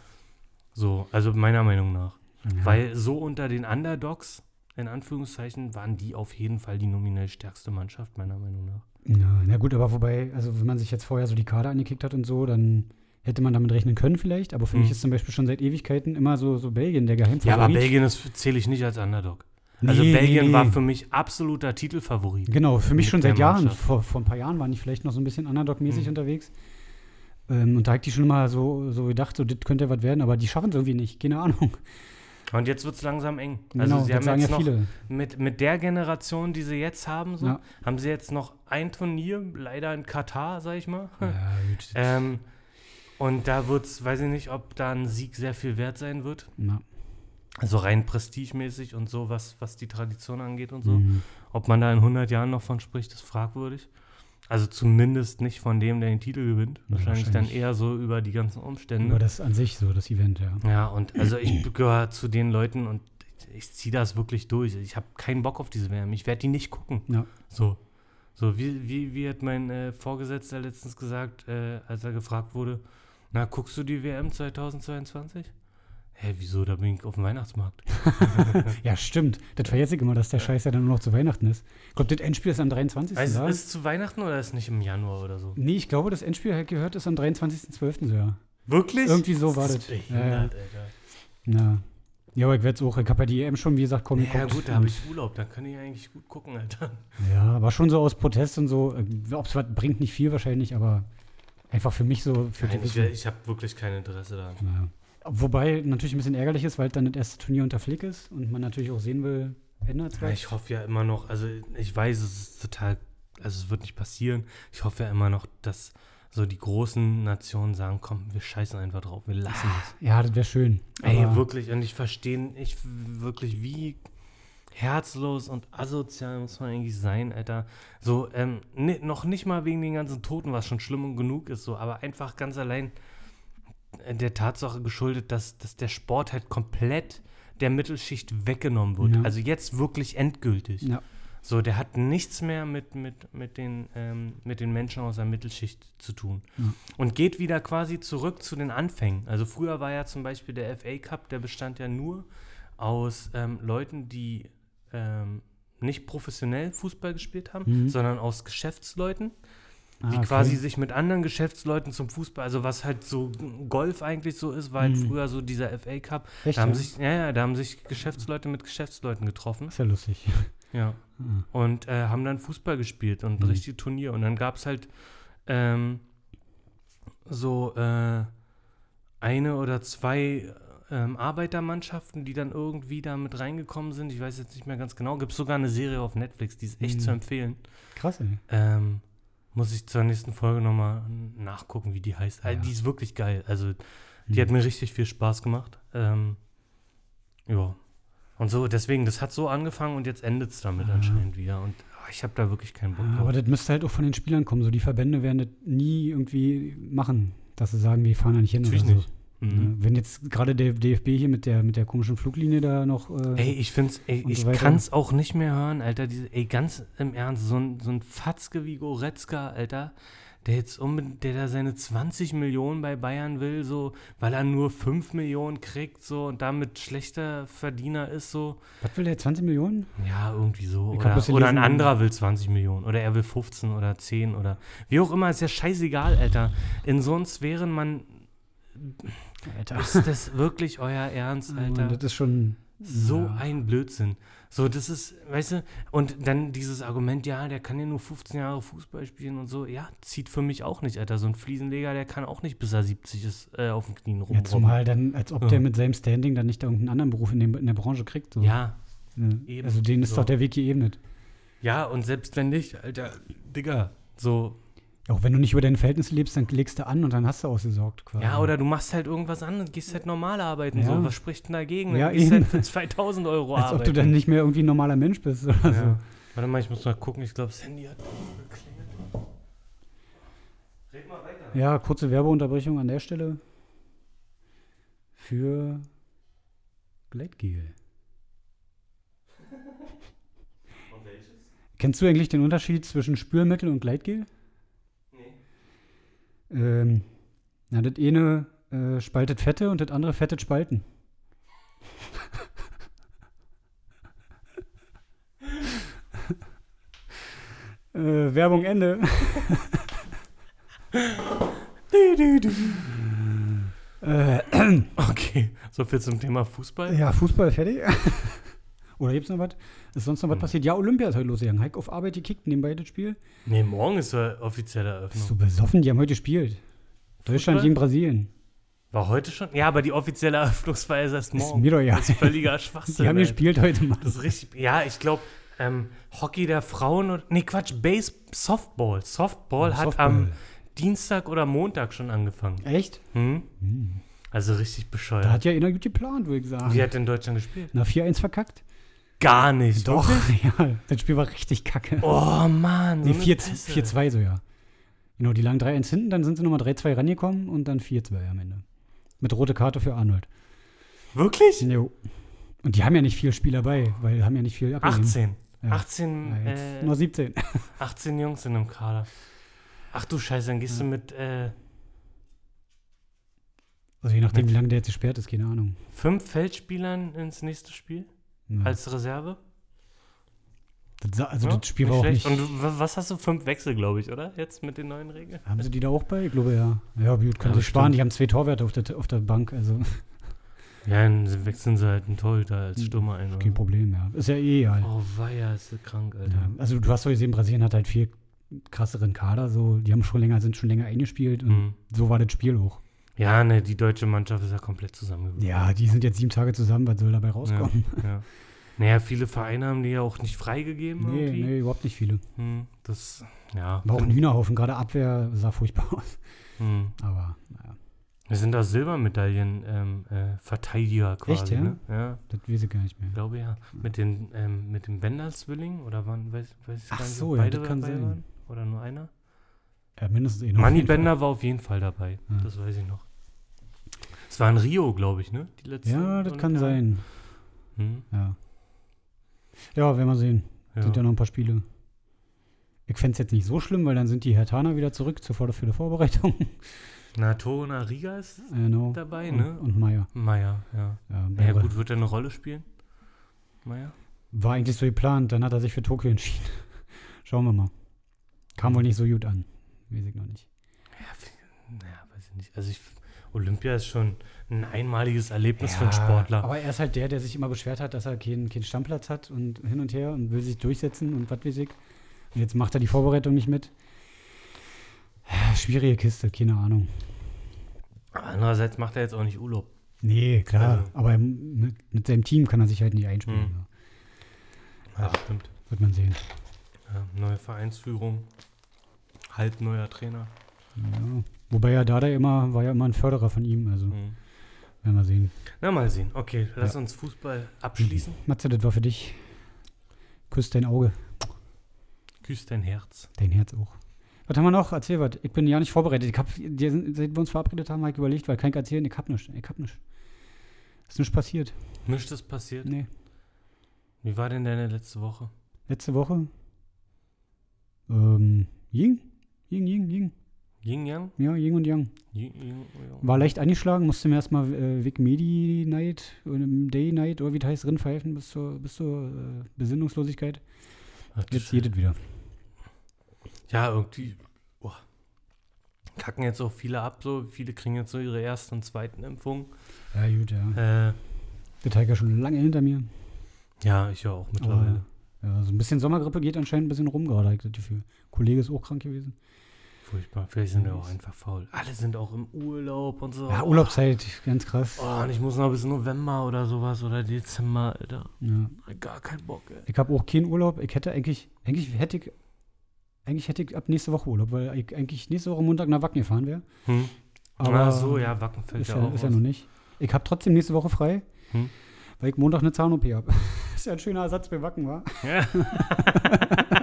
So, also meiner Meinung nach. Ja. Weil so unter den Underdogs, in Anführungszeichen, waren die auf jeden Fall die nominell stärkste Mannschaft, meiner Meinung nach. Ja, na gut, aber wobei, also wenn man sich jetzt vorher so die Kader angekickt hat und so, dann hätte man damit rechnen können vielleicht. Aber für Mhm. mich ist zum Beispiel schon seit Ewigkeiten immer so, so Belgien der Geheimfavorit. Ja, aber Belgien zähle ich nicht als Underdog. Also Nee, Belgien nee, war nee. für mich absoluter Titelfavorit. Genau, für mich schon seit Jahren. Vor, vor ein paar Jahren waren die vielleicht noch so ein bisschen Underdog-mäßig Mhm. unterwegs. Ähm, und da hätte ich schon mal so, so gedacht, so, das könnte was werden, aber die schaffen es irgendwie nicht. Keine Ahnung. Und jetzt wird es langsam eng. Also genau, sie haben sagen jetzt ja noch, viele. mit, mit der Generation, die sie jetzt haben, so, Ja. haben sie jetzt noch ein Turnier, leider in Katar, sag ich mal. Ja, gut. Ähm, und da wird es, weiß ich nicht, ob da ein Sieg sehr viel wert sein wird. Na, Also rein prestigemäßig und so, was, was die Tradition angeht und so. Mhm. Ob man da in 100 Jahren noch von spricht, ist fragwürdig. Also zumindest nicht von dem, der den Titel gewinnt. Ja, Wahrscheinlich, dann wahrscheinlich. eher so über die ganzen Umstände. Über das an sich so, das Event, ja. Ja, und also ich gehöre zu den Leuten und ich, ich ziehe das wirklich durch. Ich habe keinen Bock auf diese WM. Ich werde die nicht gucken. Ja. So. So, wie, wie, wie hat mein äh, Vorgesetzter letztens gesagt, äh, als er gefragt wurde, na, guckst du die WM 2022? Hä, wieso? Da bin ich auf dem Weihnachtsmarkt. Ja, stimmt. Das vergesse ich immer, dass der Scheiß ja dann nur noch zu Weihnachten ist. Ich glaube, das Endspiel ist am 23. Also, ist es zu Weihnachten oder ist es nicht im Januar oder so? Nee, ich glaube, das Endspiel, halt gehört, ist am 23.12. so, ja. Wirklich? Irgendwie so war das. das. Behindert, Alter. Ja. Ja, aber ich werde es auch. Ich habe ja die EM schon, wie gesagt, komm, Ja, gut, da habe ich Urlaub, da kann ich eigentlich gut gucken, Alter. Ja, aber schon so aus Protest und so. Ob es was bringt, nicht viel wahrscheinlich, aber einfach für mich so. Für Nein, die ich, ich habe wirklich kein Interesse daran. ja. Wobei natürlich ein bisschen ärgerlich ist, weil dann das erste Turnier unter Flick ist und man natürlich auch sehen will, ändert es Ja, ich hoffe ja immer noch, also ich weiß, es ist total, also es wird nicht passieren. Ich hoffe ja immer noch, dass so die großen Nationen sagen, komm, wir scheißen einfach drauf, wir lassen es. Ja, das wäre schön. Ey, wirklich, und ich verstehe ich wirklich, wie herzlos und asozial muss man eigentlich sein, Alter. So, ähm, ni- noch nicht mal wegen den ganzen Toten, was schon schlimm und genug ist, so, aber einfach ganz allein äh, der Tatsache geschuldet, dass, dass der Sport halt komplett der Mittelschicht weggenommen wird. Ja. Also jetzt wirklich endgültig. Ja. So, der hat nichts mehr mit, mit, mit, den, ähm, mit den Menschen aus der Mittelschicht zu tun. Ja. Und geht wieder quasi zurück zu den Anfängen. Also früher war ja zum Beispiel der FA Cup, der bestand ja nur aus ähm, Leuten, die ähm, nicht professionell Fußball gespielt haben, Mhm. sondern aus Geschäftsleuten, Ah, die okay. quasi sich mit anderen Geschäftsleuten zum Fußball, also was halt so Golf eigentlich so ist, war halt Mhm. früher so dieser FA Cup. Echt, Da haben ja? sich, ja, ja, da haben sich Geschäftsleute mit Geschäftsleuten getroffen. ist ja lustig. Ja. Ah. Und äh, haben dann Fußball gespielt und Mhm. richtig Turnier. Und dann gab es halt ähm, so äh, eine oder zwei ähm, Arbeitermannschaften, die dann irgendwie da mit reingekommen sind. Ich weiß jetzt nicht mehr ganz genau. Gibt es sogar eine Serie auf Netflix, die ist echt Mhm. zu empfehlen. Krass, ey. Ähm, muss ich zur nächsten Folge nochmal nachgucken, wie die heißt. Also, Ja. die ist wirklich geil. Also, die Mhm. hat mir richtig viel Spaß gemacht. Ähm, ja. Und so, deswegen, das hat so angefangen und jetzt endet es damit Ah. anscheinend wieder. Und ah, ich habe da wirklich keinen Bock drauf. aber das müsste halt auch von den Spielern kommen. So die Verbände werden das nie irgendwie machen, dass sie sagen, wir fahren da nicht hin Natürlich oder nicht. So. Mhm. Ne? Wenn jetzt gerade der DFB hier mit der, mit der komischen Fluglinie da noch. Äh, Ey, ich find's, ey, ich so kann's auch nicht mehr hören, Alter. Diese, ey, ganz im Ernst, so ein, so ein Fatzke wie Goretzka, Alter, der jetzt unbedingt, der da seine 20 Millionen bei Bayern will, so, weil er nur 5 Millionen kriegt, so, und damit schlechter Verdiener ist, so. was will der? 20 Millionen? Ja, irgendwie so. Ich Oder, oder ein anderer will 20 Millionen. Oder er will 15 oder 10 oder wie auch immer, ist ja scheißegal, Alter. In so einen Sphären, man, Alter. ist das wirklich euer Ernst, Alter? Das ist schon. So ja. ein Blödsinn. So, das ist, weißt du, und dann dieses Argument, ja, der kann ja nur 15 Jahre Fußball spielen und so, ja, zieht für mich auch nicht, Alter. So ein Fliesenleger, der kann auch nicht bis er 70 ist, äh, auf den Knien Ja, rumrobben. zumal dann, als ob Ja. der mit seinem Standing dann nicht da irgendeinen anderen Beruf in, dem, in der Branche kriegt. So. Ja, eben. Also denen ist So. doch der Weg geebnet. ja, und selbst wenn nicht, Alter, Digga, so, Auch wenn du nicht über deine Verhältnisse lebst, dann legst du an und dann hast du ausgesorgt quasi. ja, oder du machst halt irgendwas anderes, gehst halt normal arbeiten, Ja. so, was spricht denn dagegen? Dann Ja, gehst eben. halt für 2000 Euro Als arbeiten. ob du dann nicht mehr irgendwie ein normaler Mensch bist oder so. ja. Warte mal, ich muss mal gucken, ich glaube, das Handy hat geklingelt. Red mal weiter. Ja, kurze Werbeunterbrechung an der Stelle. Für Gleitgel. Und welches? Kennst du eigentlich den Unterschied zwischen Spülmittel und Gleitgel? Ähm, na, das eine äh, spaltet Fette und das andere fettet Spalten. äh, Werbung Ende. äh, Okay, so viel zum Thema Fußball. ja, Fußball fertig. Oder gibt's noch was? Ist sonst noch was Hm. passiert? Ja, Olympia ist heute losgegangen. Heik auf Arbeit gekickt, nebenbei das Spiel. Nee, morgen ist ja offizielle Bist du Eröffnung. besoffen? Die haben heute gespielt. Deutschland gegen Brasilien. War heute schon? Ja, aber die offizielle Eröffnungsfeier ist erst Ist morgen. mir doch ja. Das ist völliger Schwachsinn. Die haben gespielt heute mal. Das ist richtig. Ja, ich glaube, ähm, Hockey der Frauen oder. Nee, Quatsch, Base, Softball. Softball hat Softball. am Dienstag oder Montag schon angefangen. Echt? Hm? Hm. Also richtig Da bescheuert. hat ja einer gut geplant, würde ich sagen. Wie hat denn Deutschland gespielt? Na, 4-1 verkackt? Gar nicht. Doch, wirklich? ja. Das Spiel war richtig kacke. Oh Mann. So nee, eine 4 Pisse. 4-2 so, ja. Genau, die lagen 3-1 hinten, dann sind sie nochmal 3-2 rangekommen und dann 4-2 am Ende. Mit rote Karte für Arnold. Wirklich? Jo. Und die haben ja nicht viel Spiel dabei, weil haben ja nicht viel abgegeben. 18. Ja. 18, Ja, äh, nur 17. 18 Jungs in einem Kader. Ach du Scheiße, dann gehst Ja. du mit äh, Also je nachdem, wie lange der jetzt gesperrt ist, keine Ahnung. fünf Feldspielern ins nächste Spiel Ja. als Reserve. das, also Ja, das Spiel war auch schlecht. nicht. Und was hast du? Fünf Wechsel, glaube ich, oder? Jetzt mit den neuen Regeln? Haben sie die da auch bei? Ich glaube ja. Ja, gut, können Ja, sie sparen. Die haben zwei Torwerte auf der, auf der Bank, also Ja, dann wechseln sie halt einen Torhüter als Hm, Stürmer ein. kein Oder? Problem, ja. Ist ja eh egal. Oh, weia, ist das krank, Alter. Ja. Also du hast doch gesehen, Brasilien hat halt viel krasseren Kader, so. Die haben schon länger, sind schon länger eingespielt und Hm. so war das Spiel auch. Ja, ne, die deutsche Mannschaft ist ja komplett zusammengebrochen. Ja, die sind jetzt sieben Tage zusammen, was soll dabei rauskommen? Ja. Naja, viele Vereine haben die ja auch nicht freigegeben. Nee, irgendwie. nee, überhaupt nicht viele. Hm, das, ja. War auch ein Hühnerhaufen, gerade Abwehr sah furchtbar aus. Hm. Aber naja, Wir sind da Silbermedaillen ähm, äh, Verteidiger quasi. Echt, ja? Ne? Ja, das weiß ich gar nicht mehr. ich glaube ja. Mit den, ähm, mit dem Bender-Zwilling oder wann, weiß, weiß ich Ach gar nicht, so, ob ja, beide das kann sein. waren? Oder nur einer? Ja, mindestens eh noch. Manny. Bender war auf jeden Fall dabei. Ja. Das weiß ich noch. Es war in Rio, glaube ich, ne? Die letzte Ja, das kann Olympiade. sein. Hm? Ja. Ja, werden wir sehen. Ja. Sind ja noch ein paar Spiele. Ich fände es jetzt nicht so schlimm, weil dann sind die Hertaner wieder zurück zur Vorder- für die Vorbereitung. Na, Toruna Riga ist genau. dabei, und, ne? Und Meier. Meier, ja. Ja, Ja, gut, wird er eine Rolle spielen? Meier? War eigentlich so geplant, dann hat er sich für Tokio entschieden. Schauen wir mal. Kam wohl nicht so gut an. Weiß ich noch nicht. Naja, weiß ich nicht. Also ich, Olympia ist schon ein einmaliges Erlebnis für einen Sportler. Aber er ist halt der, der sich immer beschwert hat, dass er keinen, keinen Stammplatz hat und hin und her und will sich durchsetzen und was weiß ich. Und jetzt macht er die Vorbereitung nicht mit. Schwierige Kiste, keine Ahnung. Andererseits macht er jetzt auch nicht Urlaub. Nee, klar. Also- aber mit, mit seinem Team kann er sich halt nicht einspielen. Hm. Ja. Ja, stimmt. Wird man sehen. Ja, neue Vereinsführung, halb neuer Trainer. Ja. Wobei ja Dada immer, war ja immer ein Förderer von ihm. Also Hm. werden wir sehen. Na, mal sehen. Okay, lass Ja. uns Fußball abschließen. Matze, das war für dich. Küsst dein Auge, Küss dein Herz. dein Herz auch. Was haben wir noch? Erzähl was. Ich bin ja nicht vorbereitet. Ich hab, seit wir uns verabredet haben, habe ich überlegt, weil ich erzählen, ich hab nichts. Ich hab nichts. Ist nichts passiert. Nichts ist passiert. Nee. Wie war denn deine letzte Woche? Letzte Woche. Ähm, Ying? Ying, Ying, Ying. Yin Yang? Ja, Ying und Yang. Yin, Yin, Yang. War leicht angeschlagen, musste mir erstmal äh, Vic Medi Night oder Day Night oder wie das heißt, rinpfeifen bis zur, bis zur äh, Besinnungslosigkeit. Ach, Jetzt geht es wieder. Ja, irgendwie boah, kacken jetzt auch viele ab. So. Viele kriegen jetzt so ihre ersten und zweiten Impfungen. Ja, gut, ja. Äh, Der Tiger schon lange hinter mir. ja, ich ja auch mittlerweile. Aber, ja, so ein bisschen Sommergrippe geht anscheinend ein bisschen rum gerade, habe ich das Gefühl. Kollege ist auch krank gewesen. Furchtbar. Vielleicht sind wir auch einfach faul. Alle sind auch im Urlaub und so. Ja, Urlaubszeit, ganz krass. Oh, und ich muss noch bis November oder sowas oder Dezember, Alter. Ja. Gar keinen Bock, ey. Ich habe auch keinen Urlaub. Ich hätte eigentlich, eigentlich hätte ich, eigentlich hätte ich ab nächste Woche Urlaub, weil ich eigentlich nächste Woche Montag nach Wacken gefahren wäre. Hm? Aber Ach so, ja, Wacken fällt ist ja, ja, auch ist ja noch nicht. Ich habe trotzdem nächste Woche frei, Hm? weil ich Montag eine Zahn-OP habe. ist ja ein schöner Ersatz bei Wacken, wa? Ja.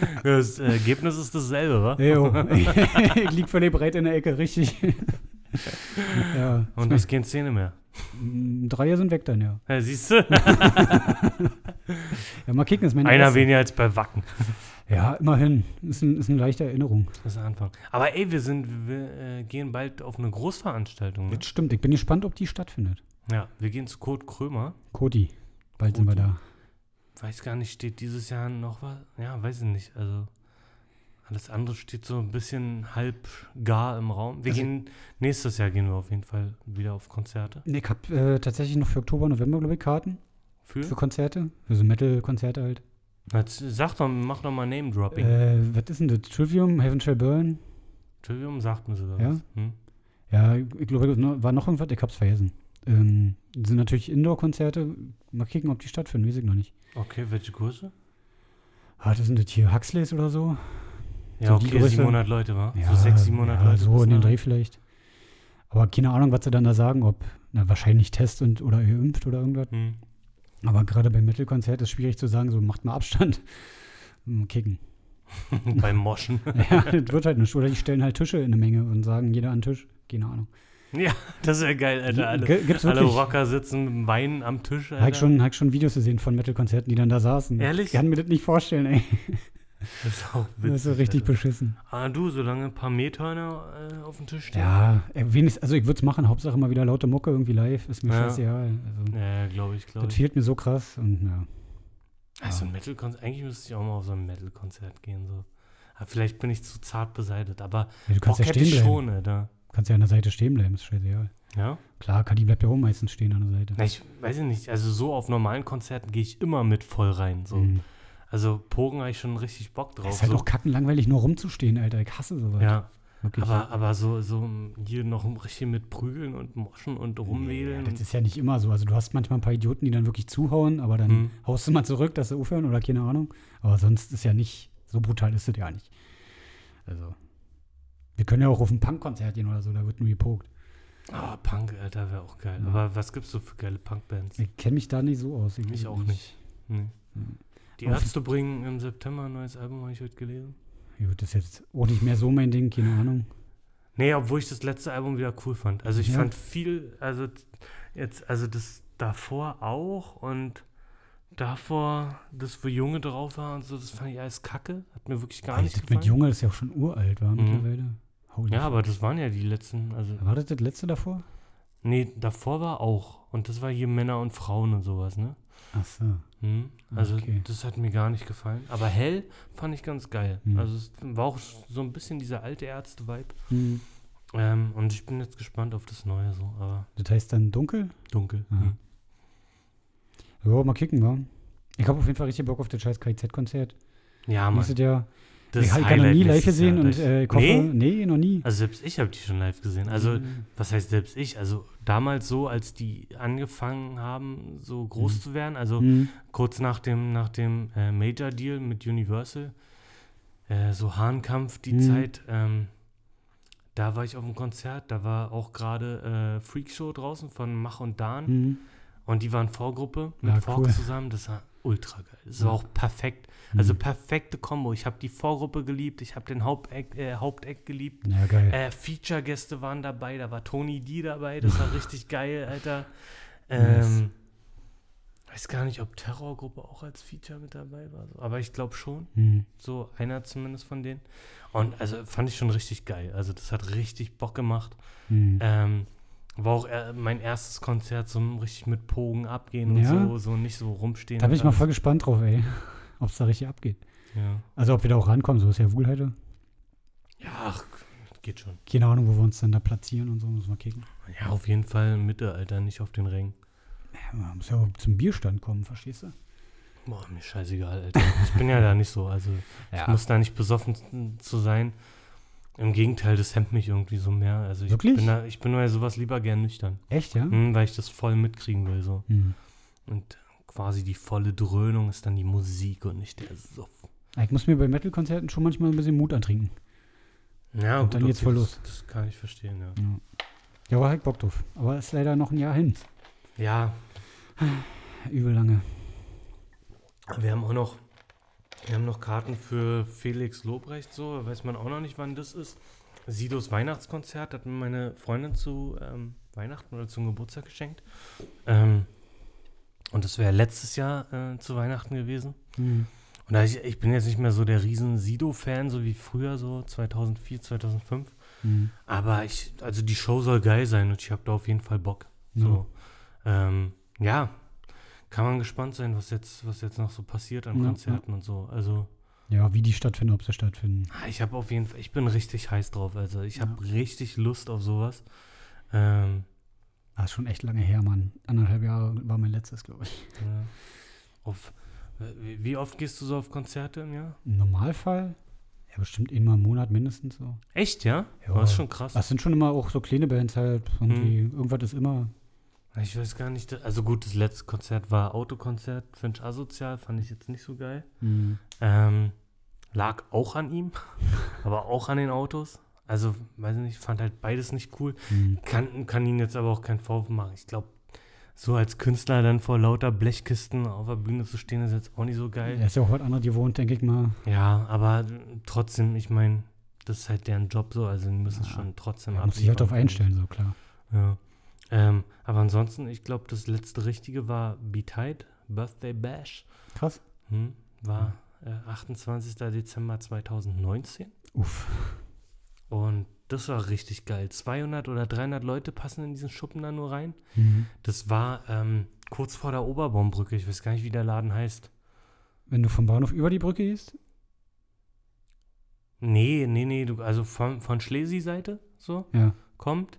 das Ergebnis ist dasselbe, wa? Jo. ich lieg völlig breit in der Ecke, richtig. ja. Und es gehen Zähne mehr. Mm, Drei sind weg dann, ja. Ja, siehst du? Ja, mal kicken, ist meine Einer erste. weniger als bei Wacken. Ja, immerhin. Ist, ein, ist eine leichte Erinnerung. Das ist der Anfang. Aber ey, wir sind, wir äh, gehen bald auf eine Großveranstaltung. Ne? Das stimmt. Ich bin gespannt, ob die stattfindet. Ja, wir gehen zu Kurt Krömer. Koti. Bald sind wir Koti. da. Weiß gar nicht, steht dieses Jahr noch was? Ja, weiß ich nicht. Also alles andere steht so ein bisschen halb gar im Raum. Wir Also- gehen, nächstes Jahr gehen wir auf jeden Fall wieder auf Konzerte. Nee, ich habe äh, tatsächlich noch für Oktober, November, glaube ich, Karten Für? für Konzerte. Für so Metal-Konzerte halt. Z- sag doch, mach doch mal Name-Dropping. Äh, was ist denn das? Trivium, Heaven Shall Burn? Trivium sagt mir sogar Ja? was. Hm? Ja, ich glaube, es war noch irgendwas, ich hab's vergessen. Ähm, das sind natürlich Indoor-Konzerte. Mal kicken, ob die stattfinden, weiß ich noch nicht. Okay, welche Kurse? Ah, das sind das hier Huxleys oder so? Ja, So okay, Größe. 700 Leute, wa? Ja, so 600, 700 ja, Leute. so in den Dreh vielleicht. Aber keine Ahnung, was sie dann da sagen, ob, na, wahrscheinlich Test und oder geimpft oder irgendwas. Hm. Aber gerade beim Metal-Konzert ist schwierig zu sagen, so macht mal Abstand. Kicken. Beim Moschen. Ja, das wird halt nicht. Oder die stellen halt Tische in eine Menge und sagen, jeder an den Tisch. Keine Ahnung. ja, das wäre geil, Alter. Alle, Gibt's alle wirklich? Rocker sitzen mit dem Wein am Tisch, Alter. Habe ich, schon, hab ich schon Videos gesehen von Metal-Konzerten, die dann da saßen. Ehrlich? Ich kann mir das nicht vorstellen, ey. Das ist auch witzig. Das ist so richtig Alter. beschissen. Ah, du, solange ein paar Methörner äh, auf dem Tisch stehen. Ja, wenigstens, also ich würde es machen, Hauptsache mal wieder laute Mucke irgendwie live, ist mir Ja. scheißegal. Also, Ja, glaube ich, glaube das ich. fehlt mir so krass und ja. Also ein Metal-Konzert, eigentlich müsste ich auch mal auf so ein Metal-Konzert gehen. So. Aber vielleicht bin ich zu zart beseitigt, aber ja du kannst Bock ja hätte stehen ich bleiben. schon, Alter. Du kannst ja an der Seite stehen bleiben, ist scheißegal. Ja? Klar, Kadi bleibt ja auch meistens stehen an der Seite. Na, ich weiß ja nicht, also so auf normalen Konzerten gehe ich immer mit voll rein. So. Mhm. Also Pogen habe ich schon richtig Bock drauf. Es ist halt so. auch kackenlangweilig, nur rumzustehen, Alter. Ich hasse sowas. ja, wirklich. aber, aber so, so hier noch richtig mit Prügeln und Moschen und Ja, Rumwedeln. das ist ja nicht immer so. Also du hast manchmal ein paar Idioten, die dann wirklich zuhauen, aber dann Hm. haust du mal zurück, dass sie aufhören oder keine Ahnung. Aber sonst ist ja nicht, so brutal ist es ja nicht. Also, wir können ja auch auf ein Punkkonzert gehen oder so, da wird nur gepokt. Ah, Punk, Alter, wäre auch geil. Ja. Aber was gibt's so für geile Punkbands? Ich kenne mich da nicht so aus. Ich auch nicht. Nee. Hm. Die Ärzte bringen im September ein neues Album, habe ich heute gelesen. Gut, das ist jetzt auch nicht mehr so mein Ding, keine Ahnung. Nee, obwohl ich das letzte Album wieder cool fand. Also ich Ja. fand viel, also jetzt, also das davor auch und davor, das wo Junge drauf war und so, das fand ich alles kacke. Hat mir wirklich gar Weil nicht das gefallen. mit Junge ist ja auch schon uralt, war Mhm. mittlerweile. Holy ja, aber das waren ja die letzten, also. War das das letzte davor? Nee, davor war auch. Und das war hier Männer und Frauen und sowas, ne? Ach so. Hm? Also Okay. das hat mir gar nicht gefallen. Aber hell fand ich ganz geil. Hm. Also es war auch so ein bisschen dieser alte Ärzte-Vibe. Hm. Ähm, und ich bin jetzt gespannt auf das Neue so, aber Das heißt dann dunkel? dunkel. Ja. Hm. Ja, mal kicken, wa? Ich habe auf jeden Fall richtig Bock auf das scheiß KIZ-Konzert. Ja, Ja, Mann. ja, Das ich habe noch nie live gesehen Jahr und äh, hoffe, Nee? nee, noch nie. Also selbst ich habe die schon live gesehen. Also Mhm. was heißt selbst ich? Also damals so, als die angefangen haben, so groß Mhm. zu werden, also Hm. kurz nach dem, nach dem äh, Major Deal mit Universal, äh, so Hahnkampf die Mhm. Zeit, ähm, da war ich auf dem Konzert, da war auch gerade äh, Freakshow draußen von Mach und Dan Hm. und die waren Vorgruppe mit Ja, Fork cool. zusammen, das war ultra geil. Das war auch perfekt, also Hm. perfekte Kombo. Ich habe die Vorgruppe geliebt, ich habe den Haupteck, äh, Haupteck geliebt. Ja, geil. Äh, Feature-Gäste waren dabei, da war Tony D dabei, das war richtig geil, Alter. Ähm, weiß gar nicht, ob Terrorgruppe auch als Feature mit dabei war, so. aber ich glaube schon, Hm. so einer zumindest von denen. Und also fand ich schon richtig geil, also das hat richtig Bock gemacht. Hm. Ähm, war auch äh, mein erstes Konzert zum richtig mit Pogen abgehen und Ja? so, so nicht so rumstehen. Da bin ich mal voll gespannt drauf, ey. Ob es da richtig abgeht. Ja, Also ob wir da auch rankommen, so ist ja wohl heute. ja ach, geht schon. Keine Ahnung, wo wir uns dann da platzieren und so, muss mal kicken. Ja, auf jeden Fall Mitte, Alter, nicht auf den Rängen. Ja, man muss ja auch zum Bierstand kommen, verstehst du? Boah, mir scheißegal, Alter. Ich bin ja da nicht so. Also, ich muss da nicht besoffen zu sein. Im Gegenteil, das hemmt mich irgendwie so mehr. Also, ich Wirklich? bin da, ich bin bei sowas lieber gern nüchtern. Echt, ja? Hm, weil ich das voll mitkriegen will, so. Hm. Und quasi die volle Dröhnung ist dann die Musik und nicht der Suff. Ich muss mir bei Metal-Konzerten schon manchmal ein bisschen Mut antrinken. Ja, Und dann geht's voll los. Das, das kann ich verstehen, ja. Ja, ja aber halt Bock drauf. Aber ist leider noch ein Jahr hin. Ja, Übel lange. wir haben auch noch, wir haben noch Karten für Felix Lobrecht, so. Weiß man auch noch nicht, wann das ist. Sidos Weihnachtskonzert hat mir meine Freundin zu ähm, Weihnachten oder zum Geburtstag geschenkt. Ähm, und das wäre letztes Jahr äh, zu Weihnachten gewesen. Hm. Und da ich, ich bin jetzt nicht mehr so der riesen Sido-Fan, so wie früher, so 2004, 2005. Hm. Aber ich, also die Show soll geil sein und ich habe da auf jeden Fall Bock. So, ähm, ja, kann man gespannt sein, was jetzt, was jetzt noch so passiert an Konzerten und so. Also, Ja, wie die stattfinden, ob sie stattfinden. ah, ich habe auf jeden Fall, ich bin richtig heiß drauf. Also, ich habe richtig Lust auf sowas. Ähm, Das ist schon echt lange her, Mann. Anderthalb Jahre war mein letztes, glaube ich. ja. auf, wie, wie oft gehst du so auf Konzerte im Jahr? Im Normalfall? Ja, bestimmt einmal im Monat mindestens so. Echt, ja? Ja. Das ist schon krass. Das sind schon immer auch so kleine Bands halt. Irgendwie, Irgendwas ist immer. Ich weiß gar nicht. Also gut, das letzte Konzert war Autokonzert, Finch Asozial, fand ich jetzt nicht so geil. Hm. Ähm, lag auch an ihm, aber auch an den Autos. Also, weiß ich nicht, fand halt beides nicht cool. Hm. Kann, kann ihn jetzt aber auch keinen Vorwurf machen. Ich glaube, so als Künstler dann vor lauter Blechkisten auf der Bühne zu stehen, ist jetzt auch nicht so geil. Er ist ja auch was anderes gewohnt, denke ich mal. Ja, aber trotzdem, ich meine, das ist halt deren Job so, also die müssen es Ja. schon trotzdem Er muss sich halt darauf einstellen, so klar. Ja. Ähm, aber ansonsten, ich glaube, das letzte Richtige war Be Tight, Birthday Bash. Krass. Hm, war äh, 28. Dezember 2019. Uff. Und das war richtig geil. 200 oder 300 Leute passen in diesen Schuppen da nur rein. Mhm. Das war ähm, kurz vor der Oberbaumbrücke. Ich weiß gar nicht, wie der Laden heißt. Wenn du vom Bahnhof über die Brücke gehst? Nee, nee, nee. Du, also von, von Schlesi-Seite so Ja. kommt.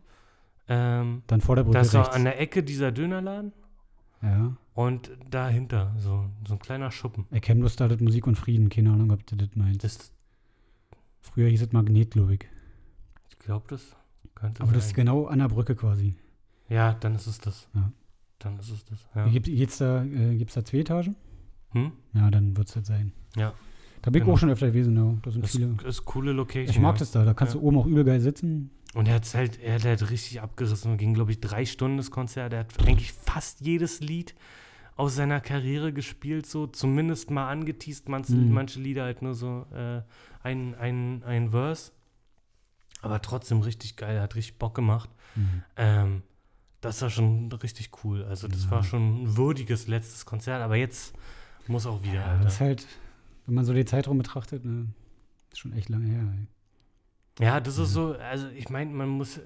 Ähm, Dann vor der Brücke das rechts. an der Ecke dieser Dönerladen. ja. Und dahinter, so, so ein kleiner Schuppen. Erkennen bloß da das Musik und Frieden. Keine Ahnung, ob du das meinst. Das, Früher hieß es Magnet, glaube ich. Ich glaube, das könnte Aber das ist sein. genau an der Brücke quasi. Ja, dann ist es das. Ja. Dann ist es das. Ja. Gibt es da, äh, gibt's da zwei Etagen? Hm? Ja, dann wird es das sein. Ja. Da bin ich Genau. auch schon öfter gewesen, ja. Da sind Das viele. ist coole Location. Ich mag ja. das da. Da kannst Ja. du oben auch übel geil sitzen. Und er hat halt, er hat halt richtig abgerissen. Ging, glaube ich, drei Stunden das Konzert. Er hat eigentlich fast jedes Lied aus seiner Karriere gespielt, so zumindest mal angeteased. Manche, Mhm. manche Lieder halt nur so äh, ein, ein, ein Verse. Aber trotzdem richtig geil. Hat richtig Bock gemacht. Ähm, das war schon richtig cool. Also, das Ja. war schon ein würdiges letztes Konzert. Aber jetzt muss auch wieder. Ja, das ist halt, wenn man so den Zeitraum betrachtet, ne, ist schon echt lange her. Ey. Ja, das ist Ja. so, also ich meine, man muss äh,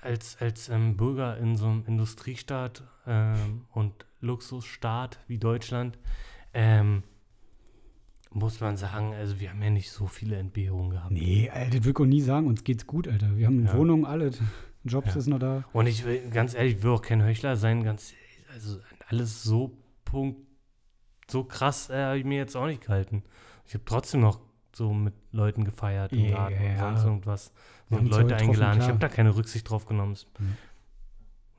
als, als ähm, Bürger in so einem Industriestaat ähm, und Luxusstaat wie Deutschland, ähm, muss man sagen, also wir haben ja nicht so viele Entbehrungen gehabt. Nee, Alter, das will ich auch nie sagen. Uns geht's gut, Alter. Wir haben Ja. Wohnungen, alles. Jobs Ja. ist noch da. Und ich will, ganz ehrlich, ich will auch kein Heuchler sein, ganz, also alles so Punkt, so krass äh, habe ich mir jetzt auch nicht gehalten. Ich habe trotzdem noch so mit Leuten gefeiert im Ja, Garten und sonst irgendwas. Und Leute eingeladen. Ich habe da keine Rücksicht drauf genommen. Mhm.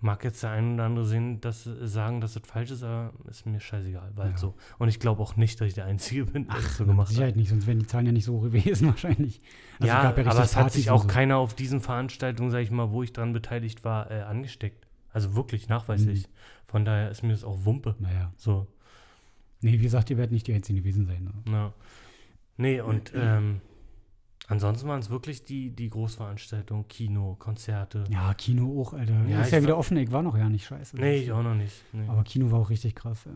Mag jetzt der ein oder andere sehen, dass, sagen, dass das falsch ist, aber ist mir scheißegal. Halt Ja. so. Und ich glaube auch nicht, dass ich der Einzige bin, der das so gemacht hat. Sicherheit nicht, sonst wären die Zahlen ja nicht so hoch gewesen wahrscheinlich. Also ja, gab aber es hat sich auch so. keiner auf diesen Veranstaltungen, sag ich mal, wo ich dran beteiligt war, äh, angesteckt. Also wirklich nachweislich. Mhm. Von daher ist mir das auch Wumpe. Naja. So, Nee, wie gesagt, ihr werdet nicht die Einzigen gewesen sein. Ne? ja. Nee, und ähm, ansonsten waren es wirklich die, die Großveranstaltungen, Kino, Konzerte. Ja, Kino auch, Alter. Ja, ist ja wieder offen. Ich war noch ja nicht scheiße. Nee, ich auch noch nicht. Nee. Aber Kino war auch richtig krass. Ja.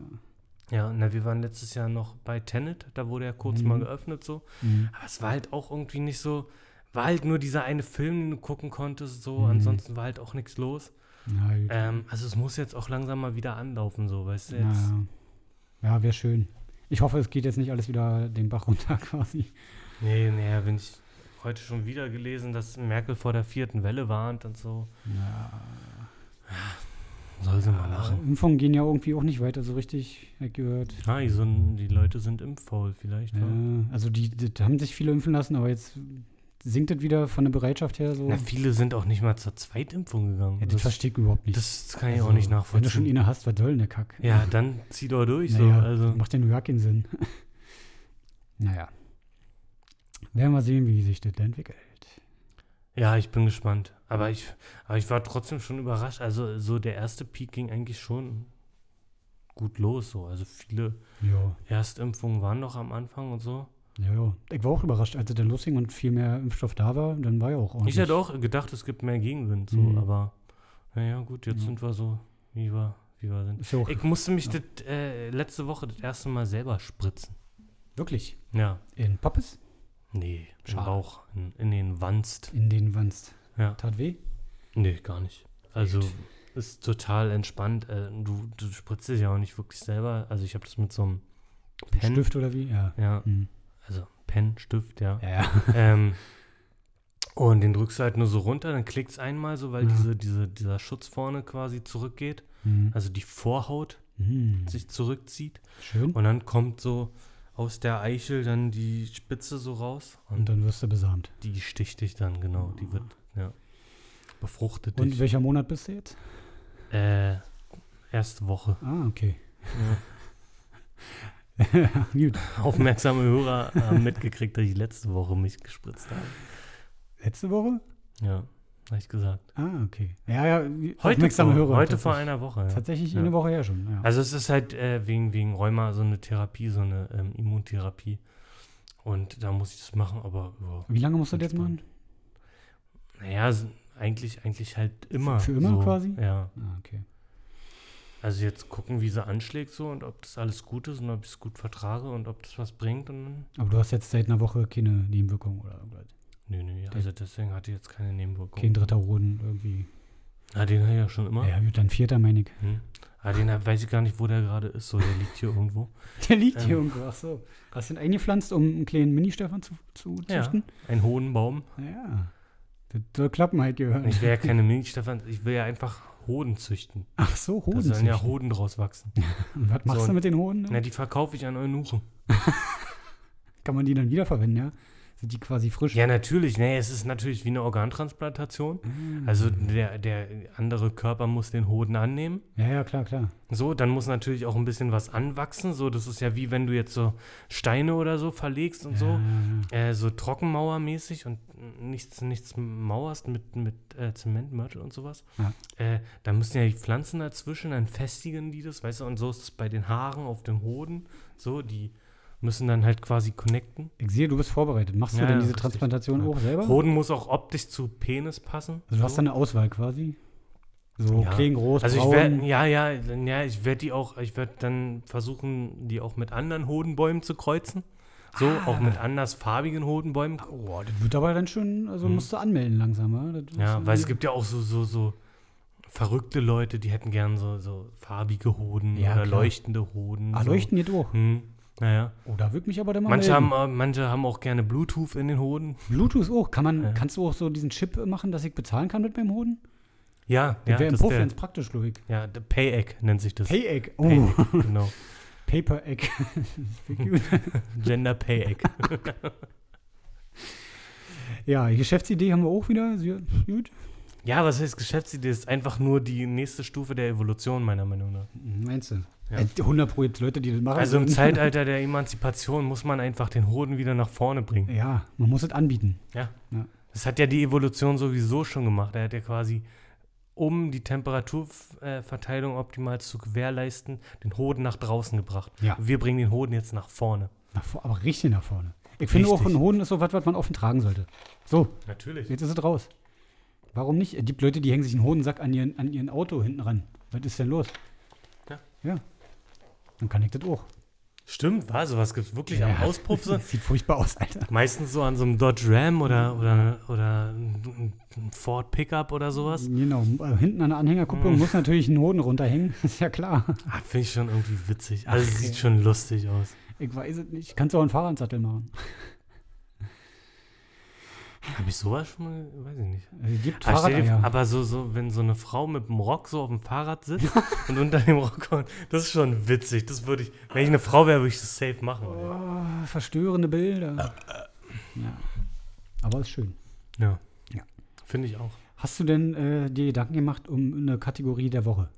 Ja, na, wir waren letztes Jahr noch bei Tenet, da wurde ja kurz Mhm. mal geöffnet so. Mhm. Aber es war halt auch irgendwie nicht so, war halt nur dieser eine Film, den du gucken konntest, so, Mhm. ansonsten war halt auch nichts los. Ja, gut. Ähm, also es muss jetzt auch langsam mal wieder anlaufen, so, weißt du, jetzt. Naja. Ja, wäre schön. Ich hoffe, es geht jetzt nicht alles wieder den Bach runter quasi. Nee, nee, wenn ich heute schon wieder gelesen, dass Merkel vor der vierten Welle warnt und so. Ja. Soll sie mal Aber machen. Impfungen gehen ja irgendwie auch nicht weiter so richtig, ich gehört. Ah, die, sind, die Leute sind impffaul vielleicht. Ja, wa? also die, die haben sich viele impfen lassen, aber jetzt sinkt das wieder von der Bereitschaft her so. Na, viele sind auch nicht mal zur Zweitimpfung gegangen. ja, das, verstehe ich überhaupt nicht. das kann ich Also, auch nicht Wenn du schon nachvollziehen. eine hast, was soll denn der Kack? Ja, dann zieh doch durch. So. Naja, Also. Macht ja nur gar keinen Sinn. naja. Werden wir sehen, wie sich das entwickelt. Ja, ich bin gespannt. Aber ich, aber ich war trotzdem schon überrascht. Also so der erste Peak ging eigentlich schon gut los. So. Also viele Ja. Erstimpfungen waren noch am Anfang und so. Ja, ja. Ich war auch überrascht, als es dann losging und viel mehr Impfstoff da war, dann war ja auch ordentlich. Ich hätte auch gedacht, es gibt mehr Gegenwind. So. Mhm. Aber naja, gut, jetzt Ja. sind wir so, wie wir, wie wir sind. Auch Ich musste mich Ja. das, äh, letzte Woche das erste Mal selber spritzen. wirklich Ja. in Poppes Nee, im Schade. Bauch, in, in den Wanst. in den Wanst. Ja. Tat weh? Nee, gar nicht. Also Gut. ist total entspannt. Äh, du, du spritzt dich ja auch nicht wirklich selber. Also ich habe das mit so einem Pen. Stift oder wie? Ja. Ja, Hm. also Pen, Stift, ja. Ja, ja. ähm, und den drückst du halt nur so runter, dann klickt es einmal so, weil Ja. diese, diese, dieser Schutz vorne quasi zurückgeht. Hm. Also die Vorhaut Hm. sich zurückzieht. Schön. Und dann kommt so aus der Eichel dann die Spitze so raus. Und Und dann wirst du besamt. die sticht dich dann, genau. Die wird, ja, befruchtet Und dich. welcher Monat bist du jetzt? Äh, erste Woche. Ah, okay. Ja. Gut. Aufmerksame Hörer haben mitgekriegt, dass ich letzte Woche mich gespritzt habe. Letzte Woche? Ja, ich gesagt. Ah, okay. Ja, ja, wie- Heute, vor, Hörer. heute vor einer Woche. Ja. Tatsächlich Ja. eine Woche her schon, ja. Also es ist halt äh, wegen, wegen Rheuma so eine Therapie, so eine ähm, Immuntherapie. Und da muss ich das machen, aber ja, Wie lange musst du das jetzt machen? naja, eigentlich, eigentlich halt immer. für immer so. quasi? Ja. Ah, okay. Also jetzt gucken, wie sie anschlägt so und ob das alles gut ist und ob ich es gut vertrage und ob das was bringt und. Aber du hast jetzt seit einer Woche keine Nebenwirkung oder irgendwas. Nö, nö, also deswegen hatte ich jetzt keine Nebenwirkung. Kein dritter Hoden irgendwie. Ah, den habe ich ja schon immer. Ja, gut, dann vierter, meine ich. Hm. Ah, den hab, weiß ich gar nicht, wo der gerade ist. So, der liegt hier irgendwo. Der liegt hier Ähm. irgendwo. Ach so. Hast du den eingepflanzt, um einen kleinen Mini-Stefan zu, zu Ja. züchten? Ein hohen Baum. Ja. Das soll klappen halt gehören. Ich will ja keine Milchstefan, ich will ja einfach Hoden züchten. Ach so, Da Hoden. sollen ja. Hoden draus wachsen. Und was machst So. du mit den Hoden? Na, die verkaufe ich an Eunuchen. Kann man die dann wiederverwenden, ja? Sind die quasi frisch? Ja, natürlich. Nee, es ist natürlich wie eine Organtransplantation. Mhm. Also der, der andere Körper muss den Hoden annehmen. Ja, ja, klar, klar. So, dann muss natürlich auch ein bisschen was anwachsen. So, das ist ja wie wenn du jetzt so Steine oder so verlegst und so. Ja, Äh, so Trockenmauermäßig und nichts, nichts mauerst mit, mit äh, Zement, Mörtel und sowas. Ja. Äh, da müssen ja die Pflanzen dazwischen, dann festigen die das, weißt du, und so ist es bei den Haaren auf dem Hoden. So, die müssen dann halt quasi connecten. Ich sehe, du bist vorbereitet. Machst du Ja, denn ja, diese richtig. Transplantation Ja. auch selber? Hoden muss auch optisch zu Penis passen. Also du hast so. dann eine Auswahl quasi? So Ja. klein, groß, Also ich werde, ja, ja, ja, ich werde die auch, ich werde dann versuchen, die auch mit anderen Hodenbäumen zu kreuzen. So, Ah. auch mit andersfarbigen Hodenbäumen. Oh, das wird aber dann schon, also Hm. musst du anmelden langsam, ja? Weil du- es gibt ja auch so, so, so verrückte Leute, die hätten gern so, so farbige Hoden Ja, oder klar. leuchtende Hoden. Ah, so. leuchten geht auch. Hm, naja. Oh, da würde mich aber dann mal Manche melden. haben, äh, manche haben auch gerne Bluetooth in den Hoden. Bluetooth auch. Kann man, Ja. Kannst du auch so diesen Chip machen, dass ich bezahlen kann mit meinem Hoden? Ja, Das ja, wäre im Puff ganz praktisch, glaube ich. ja, der Pay-Egg nennt sich das. Pay-Egg. Oh, Pay-Egg, genau. Paper-Egg. Gender Pay-Egg. ja, die Geschäftsidee haben wir auch wieder. Sie- Gut. Ja, was heißt Geschäftsidee? ist einfach nur die nächste Stufe der Evolution, meiner Meinung nach. Meinst du? Ja. Äh, 100 Pro jetzt Leute, die das machen. Also im. Zeitalter der Emanzipation muss man einfach den Hoden wieder nach vorne bringen. Ja, man muss es anbieten. Das hat ja die Evolution sowieso schon gemacht. Er hat ja quasi, um die Temperaturverteilung optimal zu gewährleisten, den Hoden nach draußen gebracht. Ja. Wir bringen den Hoden jetzt nach vorne. Nach vor, aber richtig nach vorne. Ich finde auch, Richtig. ein Hoden ist so was, was man offen tragen sollte. So, Natürlich. jetzt ist es raus. Warum nicht? Es gibt Leute, die hängen sich einen Hodensack an ihren, an ihren Auto hinten ran. Was ist denn los? Ja. Ja. Dann kann ich das auch. Stimmt, war sowas gibt es wirklich am Auspuff. So. Das sieht furchtbar aus, Alter. Meistens so an so einem Dodge Ram oder, oder, oder ein ein Ford Pickup oder sowas. Genau, also hinten an der Anhängerkupplung Mhm. muss natürlich ein Hoden runterhängen. ist ja klar. Ah, Finde ich schon irgendwie witzig. Also Ach, sieht schon lustig aus. Ich weiß es nicht. Kannst du auch einen Fahrradsattel machen. Habe ich sowas schon mal? Weiß ich nicht. Es gibt Aber, dir, aber so, so, wenn so eine Frau mit einem Rock so auf dem Fahrrad sitzt und unter dem Rock kommt, das ist schon witzig. Das würde ich, wenn ich eine Frau wäre, würde ich das safe machen. Oh, verstörende Bilder. Ja. Aber ist schön. Ja. Ja. Finde ich auch. Hast du denn äh, dir Gedanken gemacht um eine Kategorie der Woche?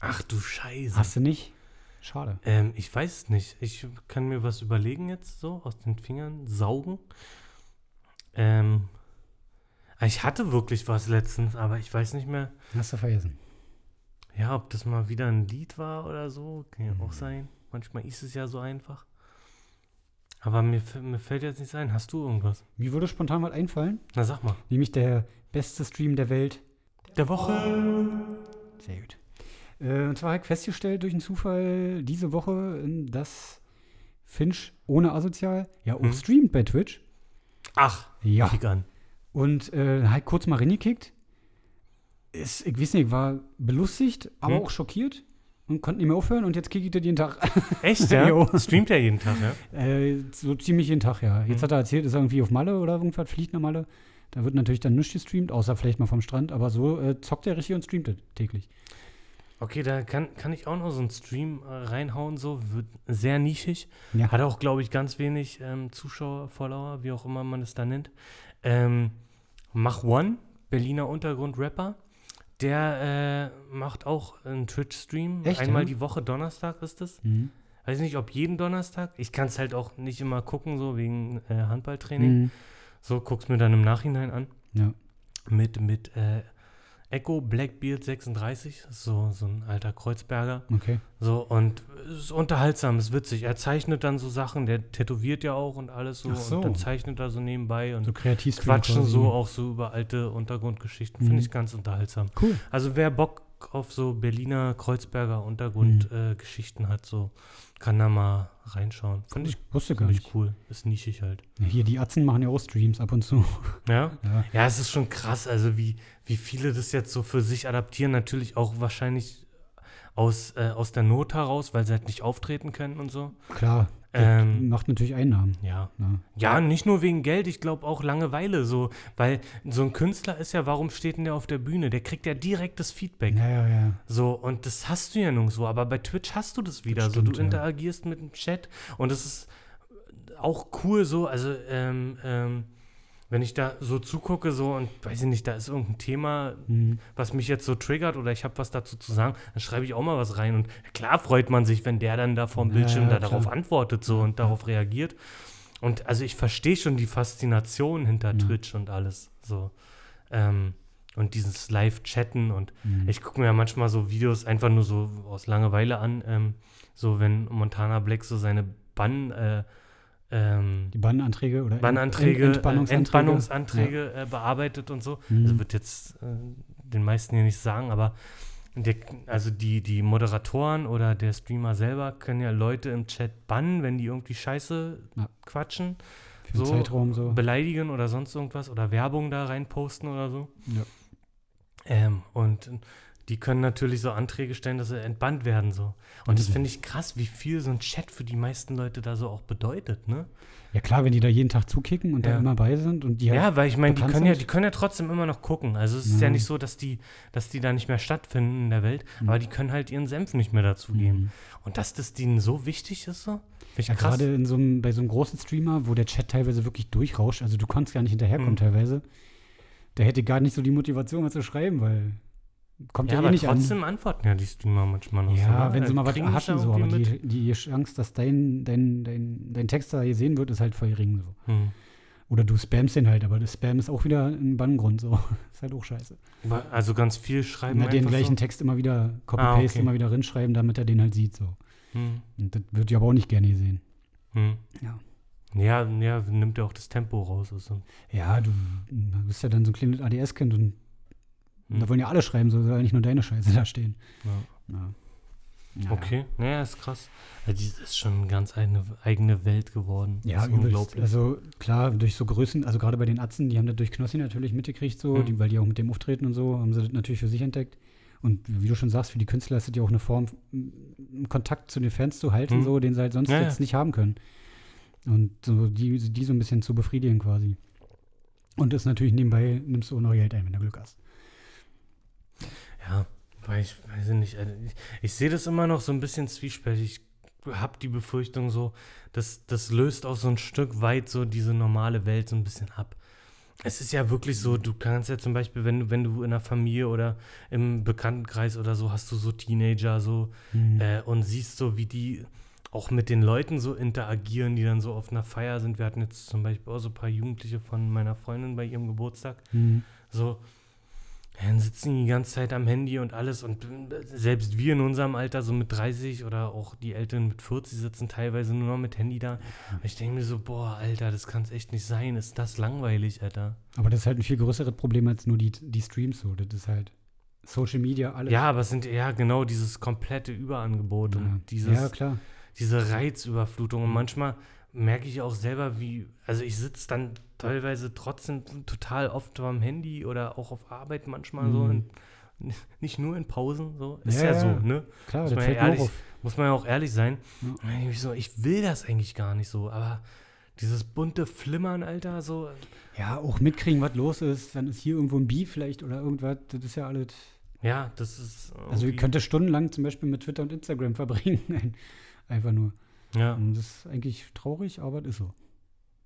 Ach du Scheiße. Hast du nicht? Schade. Ähm, ich weiß es nicht. Ich kann mir was überlegen jetzt so, aus den Fingern saugen. Ähm, ich hatte wirklich was letztens, aber ich weiß nicht mehr, Hast du vergessen. ja, ob das mal wieder ein Lied war oder so. Kann ja auch Mhm. sein. Manchmal ist es ja so einfach. Aber mir, mir fällt jetzt nicht ein. Hast du irgendwas? Mir würde spontan mal einfallen, Na, sag mal. nämlich der beste Stream der Welt. Der Woche. Sehr gut. Äh, und zwar habe ich festgestellt durch einen Zufall diese Woche, dass Finch ohne Asozial ja auch Hm. streamt bei Twitch. Ach, Ja. kick an. Und äh, halt kurz mal reingekickt. Ist, ich weiß nicht, war belustigt, aber Hm. auch schockiert und konnte nicht mehr aufhören und jetzt kicke ich das jeden Tag. Echt, ja? Streamt ja jeden Tag, ja? Äh, so ziemlich jeden Tag, ja. Jetzt Mhm. hat er erzählt, ist er irgendwie auf Malle oder irgendwas, fliegt nach Malle. Da wird natürlich dann nichts gestreamt, außer vielleicht mal vom Strand, aber so äh, zockt er richtig und streamt es täglich. Okay, da kann, kann ich auch noch so einen Stream äh, reinhauen, so. Wird sehr nischig. Ja. Hat auch, glaube ich, ganz wenig ähm, Zuschauer, Follower, wie auch immer man es da nennt. Ähm, Mach One, Berliner Untergrund-Rapper. Der äh, macht auch einen Twitch-Stream. Einmal ja? die Woche, Donnerstag ist es. Mhm. Weiß nicht, ob jeden Donnerstag. Ich kann es halt auch nicht immer gucken, so wegen äh, Handballtraining. Mhm. So, guck's mir dann im Nachhinein an. Ja. Mit, mit äh, Echo Blackbeard 36, so, so ein alter Kreuzberger. Okay. So, und es ist unterhaltsam, ist witzig. Er zeichnet dann so Sachen, der tätowiert ja auch und alles so. So. Und dann zeichnet er so nebenbei und So kreativ. quatschen so auch so über alte Untergrundgeschichten. Mhm. Finde ich ganz unterhaltsam. Cool. Also wer Bock auf so Berliner Kreuzberger Mhm. Untergrundgeschichten äh, Geschichten hat, so kann da mal reinschauen. Finde ich, Wusste gar nicht. cool. Ist nischig halt. Ja, hier, die Atzen machen ja auch Streams ab und zu. Ja? Ja. Ja, es ist schon krass, also wie, wie viele das jetzt so für sich adaptieren. Natürlich auch wahrscheinlich aus, äh, aus der Not heraus, weil sie halt nicht auftreten können und so. Klar. Ähm, macht natürlich Einnahmen. Ja. Ja. Ja, nicht nur wegen Geld, ich glaube auch Langeweile so, weil so ein Künstler ist ja, warum steht denn der auf der Bühne? Der kriegt ja direktes Feedback. Ja, ja, ja. So, und das hast du ja nirgendwo, aber bei Twitch hast du das wieder. so, stimmt, du ja. interagierst mit dem Chat und es ist auch cool so, also ähm, ähm, wenn ich da so zugucke so und weiß ich nicht, da ist irgendein Thema, Mhm. was mich jetzt so triggert oder ich habe was dazu zu sagen, dann schreibe ich auch mal was rein und klar freut man sich, wenn der dann da vorm Bildschirm ja, da darauf antwortet so und darauf reagiert. Und also ich verstehe schon die Faszination hinter Ja. Twitch und alles so. Ähm, und dieses Live-Chatten und Mhm. ich gucke mir ja manchmal so Videos einfach nur so aus Langeweile an, ähm, so wenn Montana Black so seine Bann, äh, ähm, Die Bannanträge oder Bannanträge, äh, Entbannungsanträge. Entbannungsanträge äh, bearbeitet und so. Mhm. Also wird jetzt äh, den meisten hier nicht sagen, aber der, also die, die Moderatoren oder der Streamer selber können ja Leute im Chat bannen, wenn die irgendwie Scheiße Ja. quatschen, Für so Zeitraum so. beleidigen oder sonst irgendwas oder Werbung da reinposten oder so. Ja. Ähm, und die können natürlich so Anträge stellen, dass sie entbannt werden so. Und das Mhm. finde ich krass, wie viel so ein Chat für die meisten Leute da so auch bedeutet, ne? ja, klar, wenn die da jeden Tag zukicken und Ja. da immer bei sind und die halt Ja, weil ich meine, die können ja, sind. die können ja trotzdem immer noch gucken. Also es ist ja Ja. nicht so, dass die, dass die da nicht mehr stattfinden in der Welt, aber die können halt ihren Senf nicht mehr dazugeben. Mhm. Und dass das denen so wichtig ist, so? Ich Ja, gerade in so einem, bei so einem großen Streamer, wo der Chat teilweise wirklich durchrauscht, also du konntest gar nicht hinterherkommen Mhm. teilweise, der hätte gar nicht so die Motivation, was zu schreiben, weil kommt ja, ja, eh aber nicht an. trotzdem antworten ja die Streamer manchmal noch so. Ja, ne? wenn sie mal was hatten, so, aber die, die Chance, dass dein, dein, dein, dein Text da gesehen wird, ist halt voll gering so. Hm. Oder du spammst den halt, aber das Spam ist auch wieder ein Banngrund so. ist halt auch scheiße. Also ganz viel schreiben Immer den gleichen so. Text immer wieder, Copy-Paste Ah, okay. immer wieder rinschreiben, damit er den halt sieht so. Hm. Und das wird ja aber auch nicht gerne gesehen. Hm. Ja. Ja, ja, nimmt ja auch das Tempo raus. Also. Ja, du, bist ja dann so ein kleines ADS-Kind und Hm. da wollen ja alle schreiben, so soll ja nicht nur deine Scheiße da stehen. Ja. Ja. Ja. Okay, naja, ist krass. Also, das ist schon eine ganz eine eigene Welt geworden. Ja, unglaublich. Also klar, durch so Größen, also gerade bei den Atzen, die haben das durch Knossi natürlich mitgekriegt, so, Mhm. die, weil die auch mit dem auftreten und so, haben sie das natürlich für sich entdeckt. Und wie du schon sagst, für die Künstler ist das ja auch eine Form, Kontakt zu den Fans zu halten, Mhm. so, den sie halt sonst Ja, jetzt ja. nicht haben können. Und so die, die so ein bisschen zu befriedigen quasi. Und das natürlich nebenbei nimmst du auch noch Geld ein, wenn du Glück hast. Ja, weil ich weiß ich nicht. Ich, ich sehe das immer noch so ein bisschen zwiespältig. Ich habe die Befürchtung so, dass das löst auch so ein Stück weit so diese normale Welt so ein bisschen ab. Es ist ja wirklich so, du kannst ja zum Beispiel, wenn du, wenn du in der Familie oder im Bekanntenkreis oder so hast du so Teenager so Mhm. äh, und siehst so, wie die auch mit den Leuten so interagieren, die dann so auf einer Feier sind. Wir hatten jetzt zum Beispiel auch so ein paar Jugendliche von meiner Freundin bei ihrem Geburtstag. Mhm. So, dann sitzen die die ganze Zeit am Handy und alles. Und selbst wir in unserem Alter, so mit 30 oder auch die Älteren mit 40, sitzen teilweise nur noch mit Handy da. Und ich denke mir so, boah, Alter, das kann es echt nicht sein. Ist das langweilig, Alter. Aber das ist halt ein viel größeres Problem als nur die, die Streams so. Das ist halt Social Media, alles. Ja, aber es sind ja genau dieses komplette Überangebot ja. und dieses, ja klar. Diese Reizüberflutung. Und manchmal merke ich auch selber, wie, also ich sitze dann teilweise trotzdem total oft am Handy oder auch auf Arbeit manchmal so. Mhm. In, nicht nur in Pausen, so. Ist Ja, ja, so, ne? Klar, Muss das man ja ehrlich-. Muss man ja auch ehrlich sein. Denk Ich, so, ich will das eigentlich gar nicht so, aber dieses bunte Flimmern, Alter, so. Ja, auch mitkriegen, was los ist. Dann ist hier irgendwo ein Beef vielleicht oder irgendwas. Das ist ja alles. Ja, das ist. Also, ihr könnt stundenlang zum Beispiel mit Twitter und Instagram verbringen. Einfach nur. Ja, Und das ist eigentlich traurig, aber das ist so.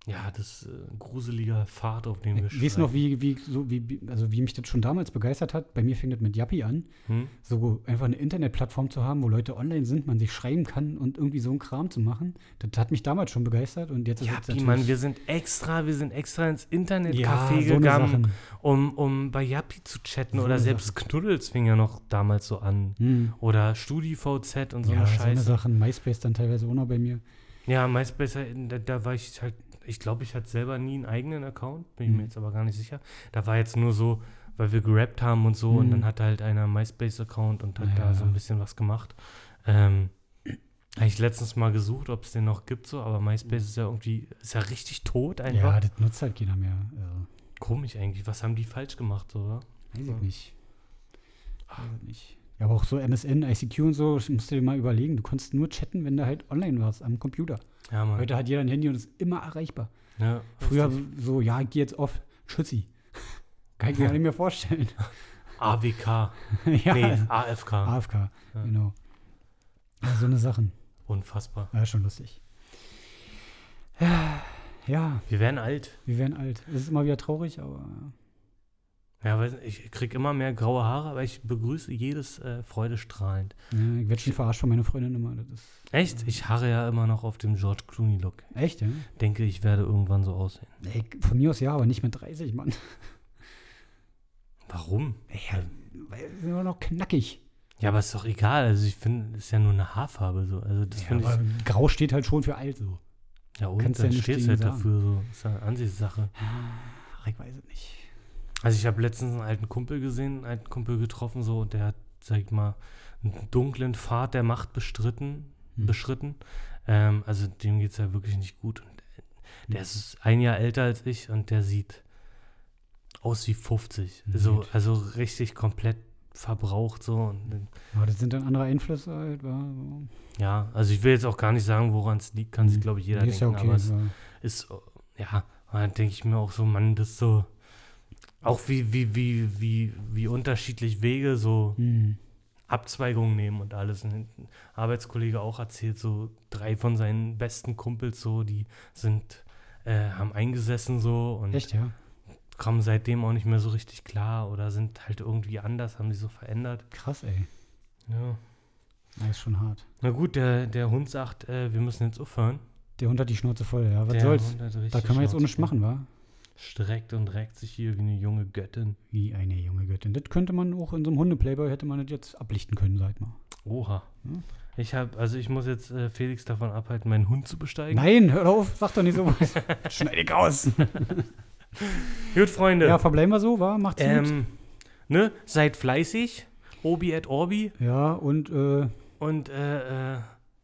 Ja, das ist äh, ein gruseliger Pfad, auf dem wir Ich weiß noch, schreiten. wie, wie, so, wie, also wie mich das schon damals begeistert hat. Bei mir fing das mit Yappi an. Hm? So einfach eine Internetplattform zu haben, wo Leute online sind, man sich schreiben kann und irgendwie so einen Kram zu machen. Das hat mich damals schon begeistert und jetzt ist Ja, es Mann, wir sind extra, wir sind extra ins ja, Internetcafé so eine gegangen, um, um bei Yappi zu chatten So oder selbst Knuddels fing ja noch damals so an. Hm. Oder StudiVZ und so ja, eine so eine Scheiße. Sachen. MySpace dann teilweise auch noch bei mir. Ja, MySpace, da, da war ich halt, ich glaube, ich hatte selber nie einen eigenen Account, bin ich Mhm. mir jetzt aber gar nicht sicher. Da war jetzt nur so, weil wir gerappt haben und so und Mhm. dann hatte halt einer einen MySpace-Account und hat Ja. da so ein bisschen was gemacht. Ähm, habe ich letztens mal gesucht, ob es den noch gibt, so, aber MySpace ist ja irgendwie, ist ja richtig tot einfach. Ja, das nutzt halt keiner mehr. Also, Komisch eigentlich, was haben die falsch gemacht, so, oder? weiß Ja. ich nicht. Weiß ich nicht. Ja, aber auch so MSN, ICQ und so, ich musste dir mal überlegen, du konntest nur chatten, wenn du halt online warst am Computer. Ja, Mann. Heute hat jeder ein Handy und ist immer erreichbar. ja, Früher richtig. so, ja, ich geh jetzt auf Schützi. Kann ich mir gar nicht mehr vorstellen. AWK, ja, nee, AFK. AFK, Ja. genau. Ja, so eine Sachen. Unfassbar. Ja, schon lustig. Ja, ja, Wir werden alt. wir werden alt. Es ist immer wieder traurig, aber Ja, weiß nicht, ich krieg immer mehr graue Haare, aber ich begrüße jedes äh, freudestrahlend. ja, ich werde schon verarscht von meiner Freundin immer. Das ist Echt? Ich harre ja immer noch auf dem George Clooney-Look. echt, ja? Denke, ich werde irgendwann so aussehen. Ey, von mir aus ja, aber nicht mit 30, Mann. Warum? Ja, weil wir sind immer noch knackig. Ja, aber ist doch egal. Also ich finde, es ist ja nur eine Haarfarbe so. Also das Ja, aber ich. Grau steht halt schon für alt so. Ja, und kannst ja dann nicht stehst halt sagen. dafür so. Ist ja eine Ansichtssache. Ach, ich weiß es nicht. Also ich habe letztens einen alten Kumpel gesehen, einen alten Kumpel getroffen, so, und der hat, sag ich mal, einen dunklen Pfad der Macht bestritten, Hm. beschritten. Ähm, also dem geht es ja wirklich nicht gut. Und der Hm. ist ein Jahr älter als ich und der sieht aus wie 50. Mhm. So, also richtig komplett verbraucht so. Und, Aber das sind dann andere Einflüsse halt. War so. ja, also ich will jetzt auch gar nicht sagen, woran es liegt, kann sich, Hm. glaube ich, jeder Nee, ist denken. ja okay. Aber es aber- ist, äh, ja, und dann denke ich mir auch so, Mann, das ist so, auch wie, wie, wie, wie, wie unterschiedlich Wege so Hm. Abzweigungen nehmen und alles. Ein Arbeitskollege auch erzählt, so drei von seinen besten Kumpels so, die sind, äh, haben eingesessen so und Echt, ja? kommen seitdem auch nicht mehr so richtig klar oder sind halt irgendwie anders, haben sich so verändert. Krass, ey. Ja. Das ist schon hart. Na gut, der, der Hund sagt, äh, wir müssen jetzt aufhören. Der Hund hat die Schnauze voll, ja. Was der soll's? Da können wir jetzt ohne Schnauze voll. machen, wa? Streckt und reckt sich hier wie eine junge Göttin. Wie eine junge Göttin. Das könnte man auch in so einem Hunde-Playboy hätte man das jetzt ablichten können, sag mal. Oha. Hm? Ich habe, also ich muss jetzt äh, Felix davon abhalten, meinen Hund zu besteigen. Nein, hör auf, sag doch nicht so was. Schneid dich raus. Gut, Freunde. Ja, verbleiben wir so, wa? Macht's gut. ähm, ne, seid fleißig. Obi et Orbi. Ja, und äh, Und äh, äh,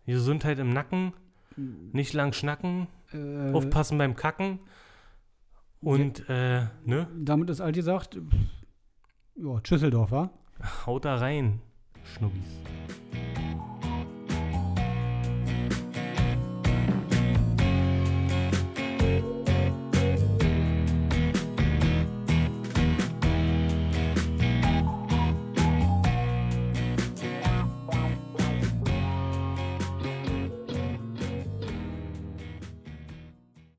Gesundheit im Nacken. Nicht lang schnacken. äh, Aufpassen beim Kacken. Und, äh, ne, damit ist all gesagt. Ja, Tschüsseldorf, wa? haut da rein, Schnubbis.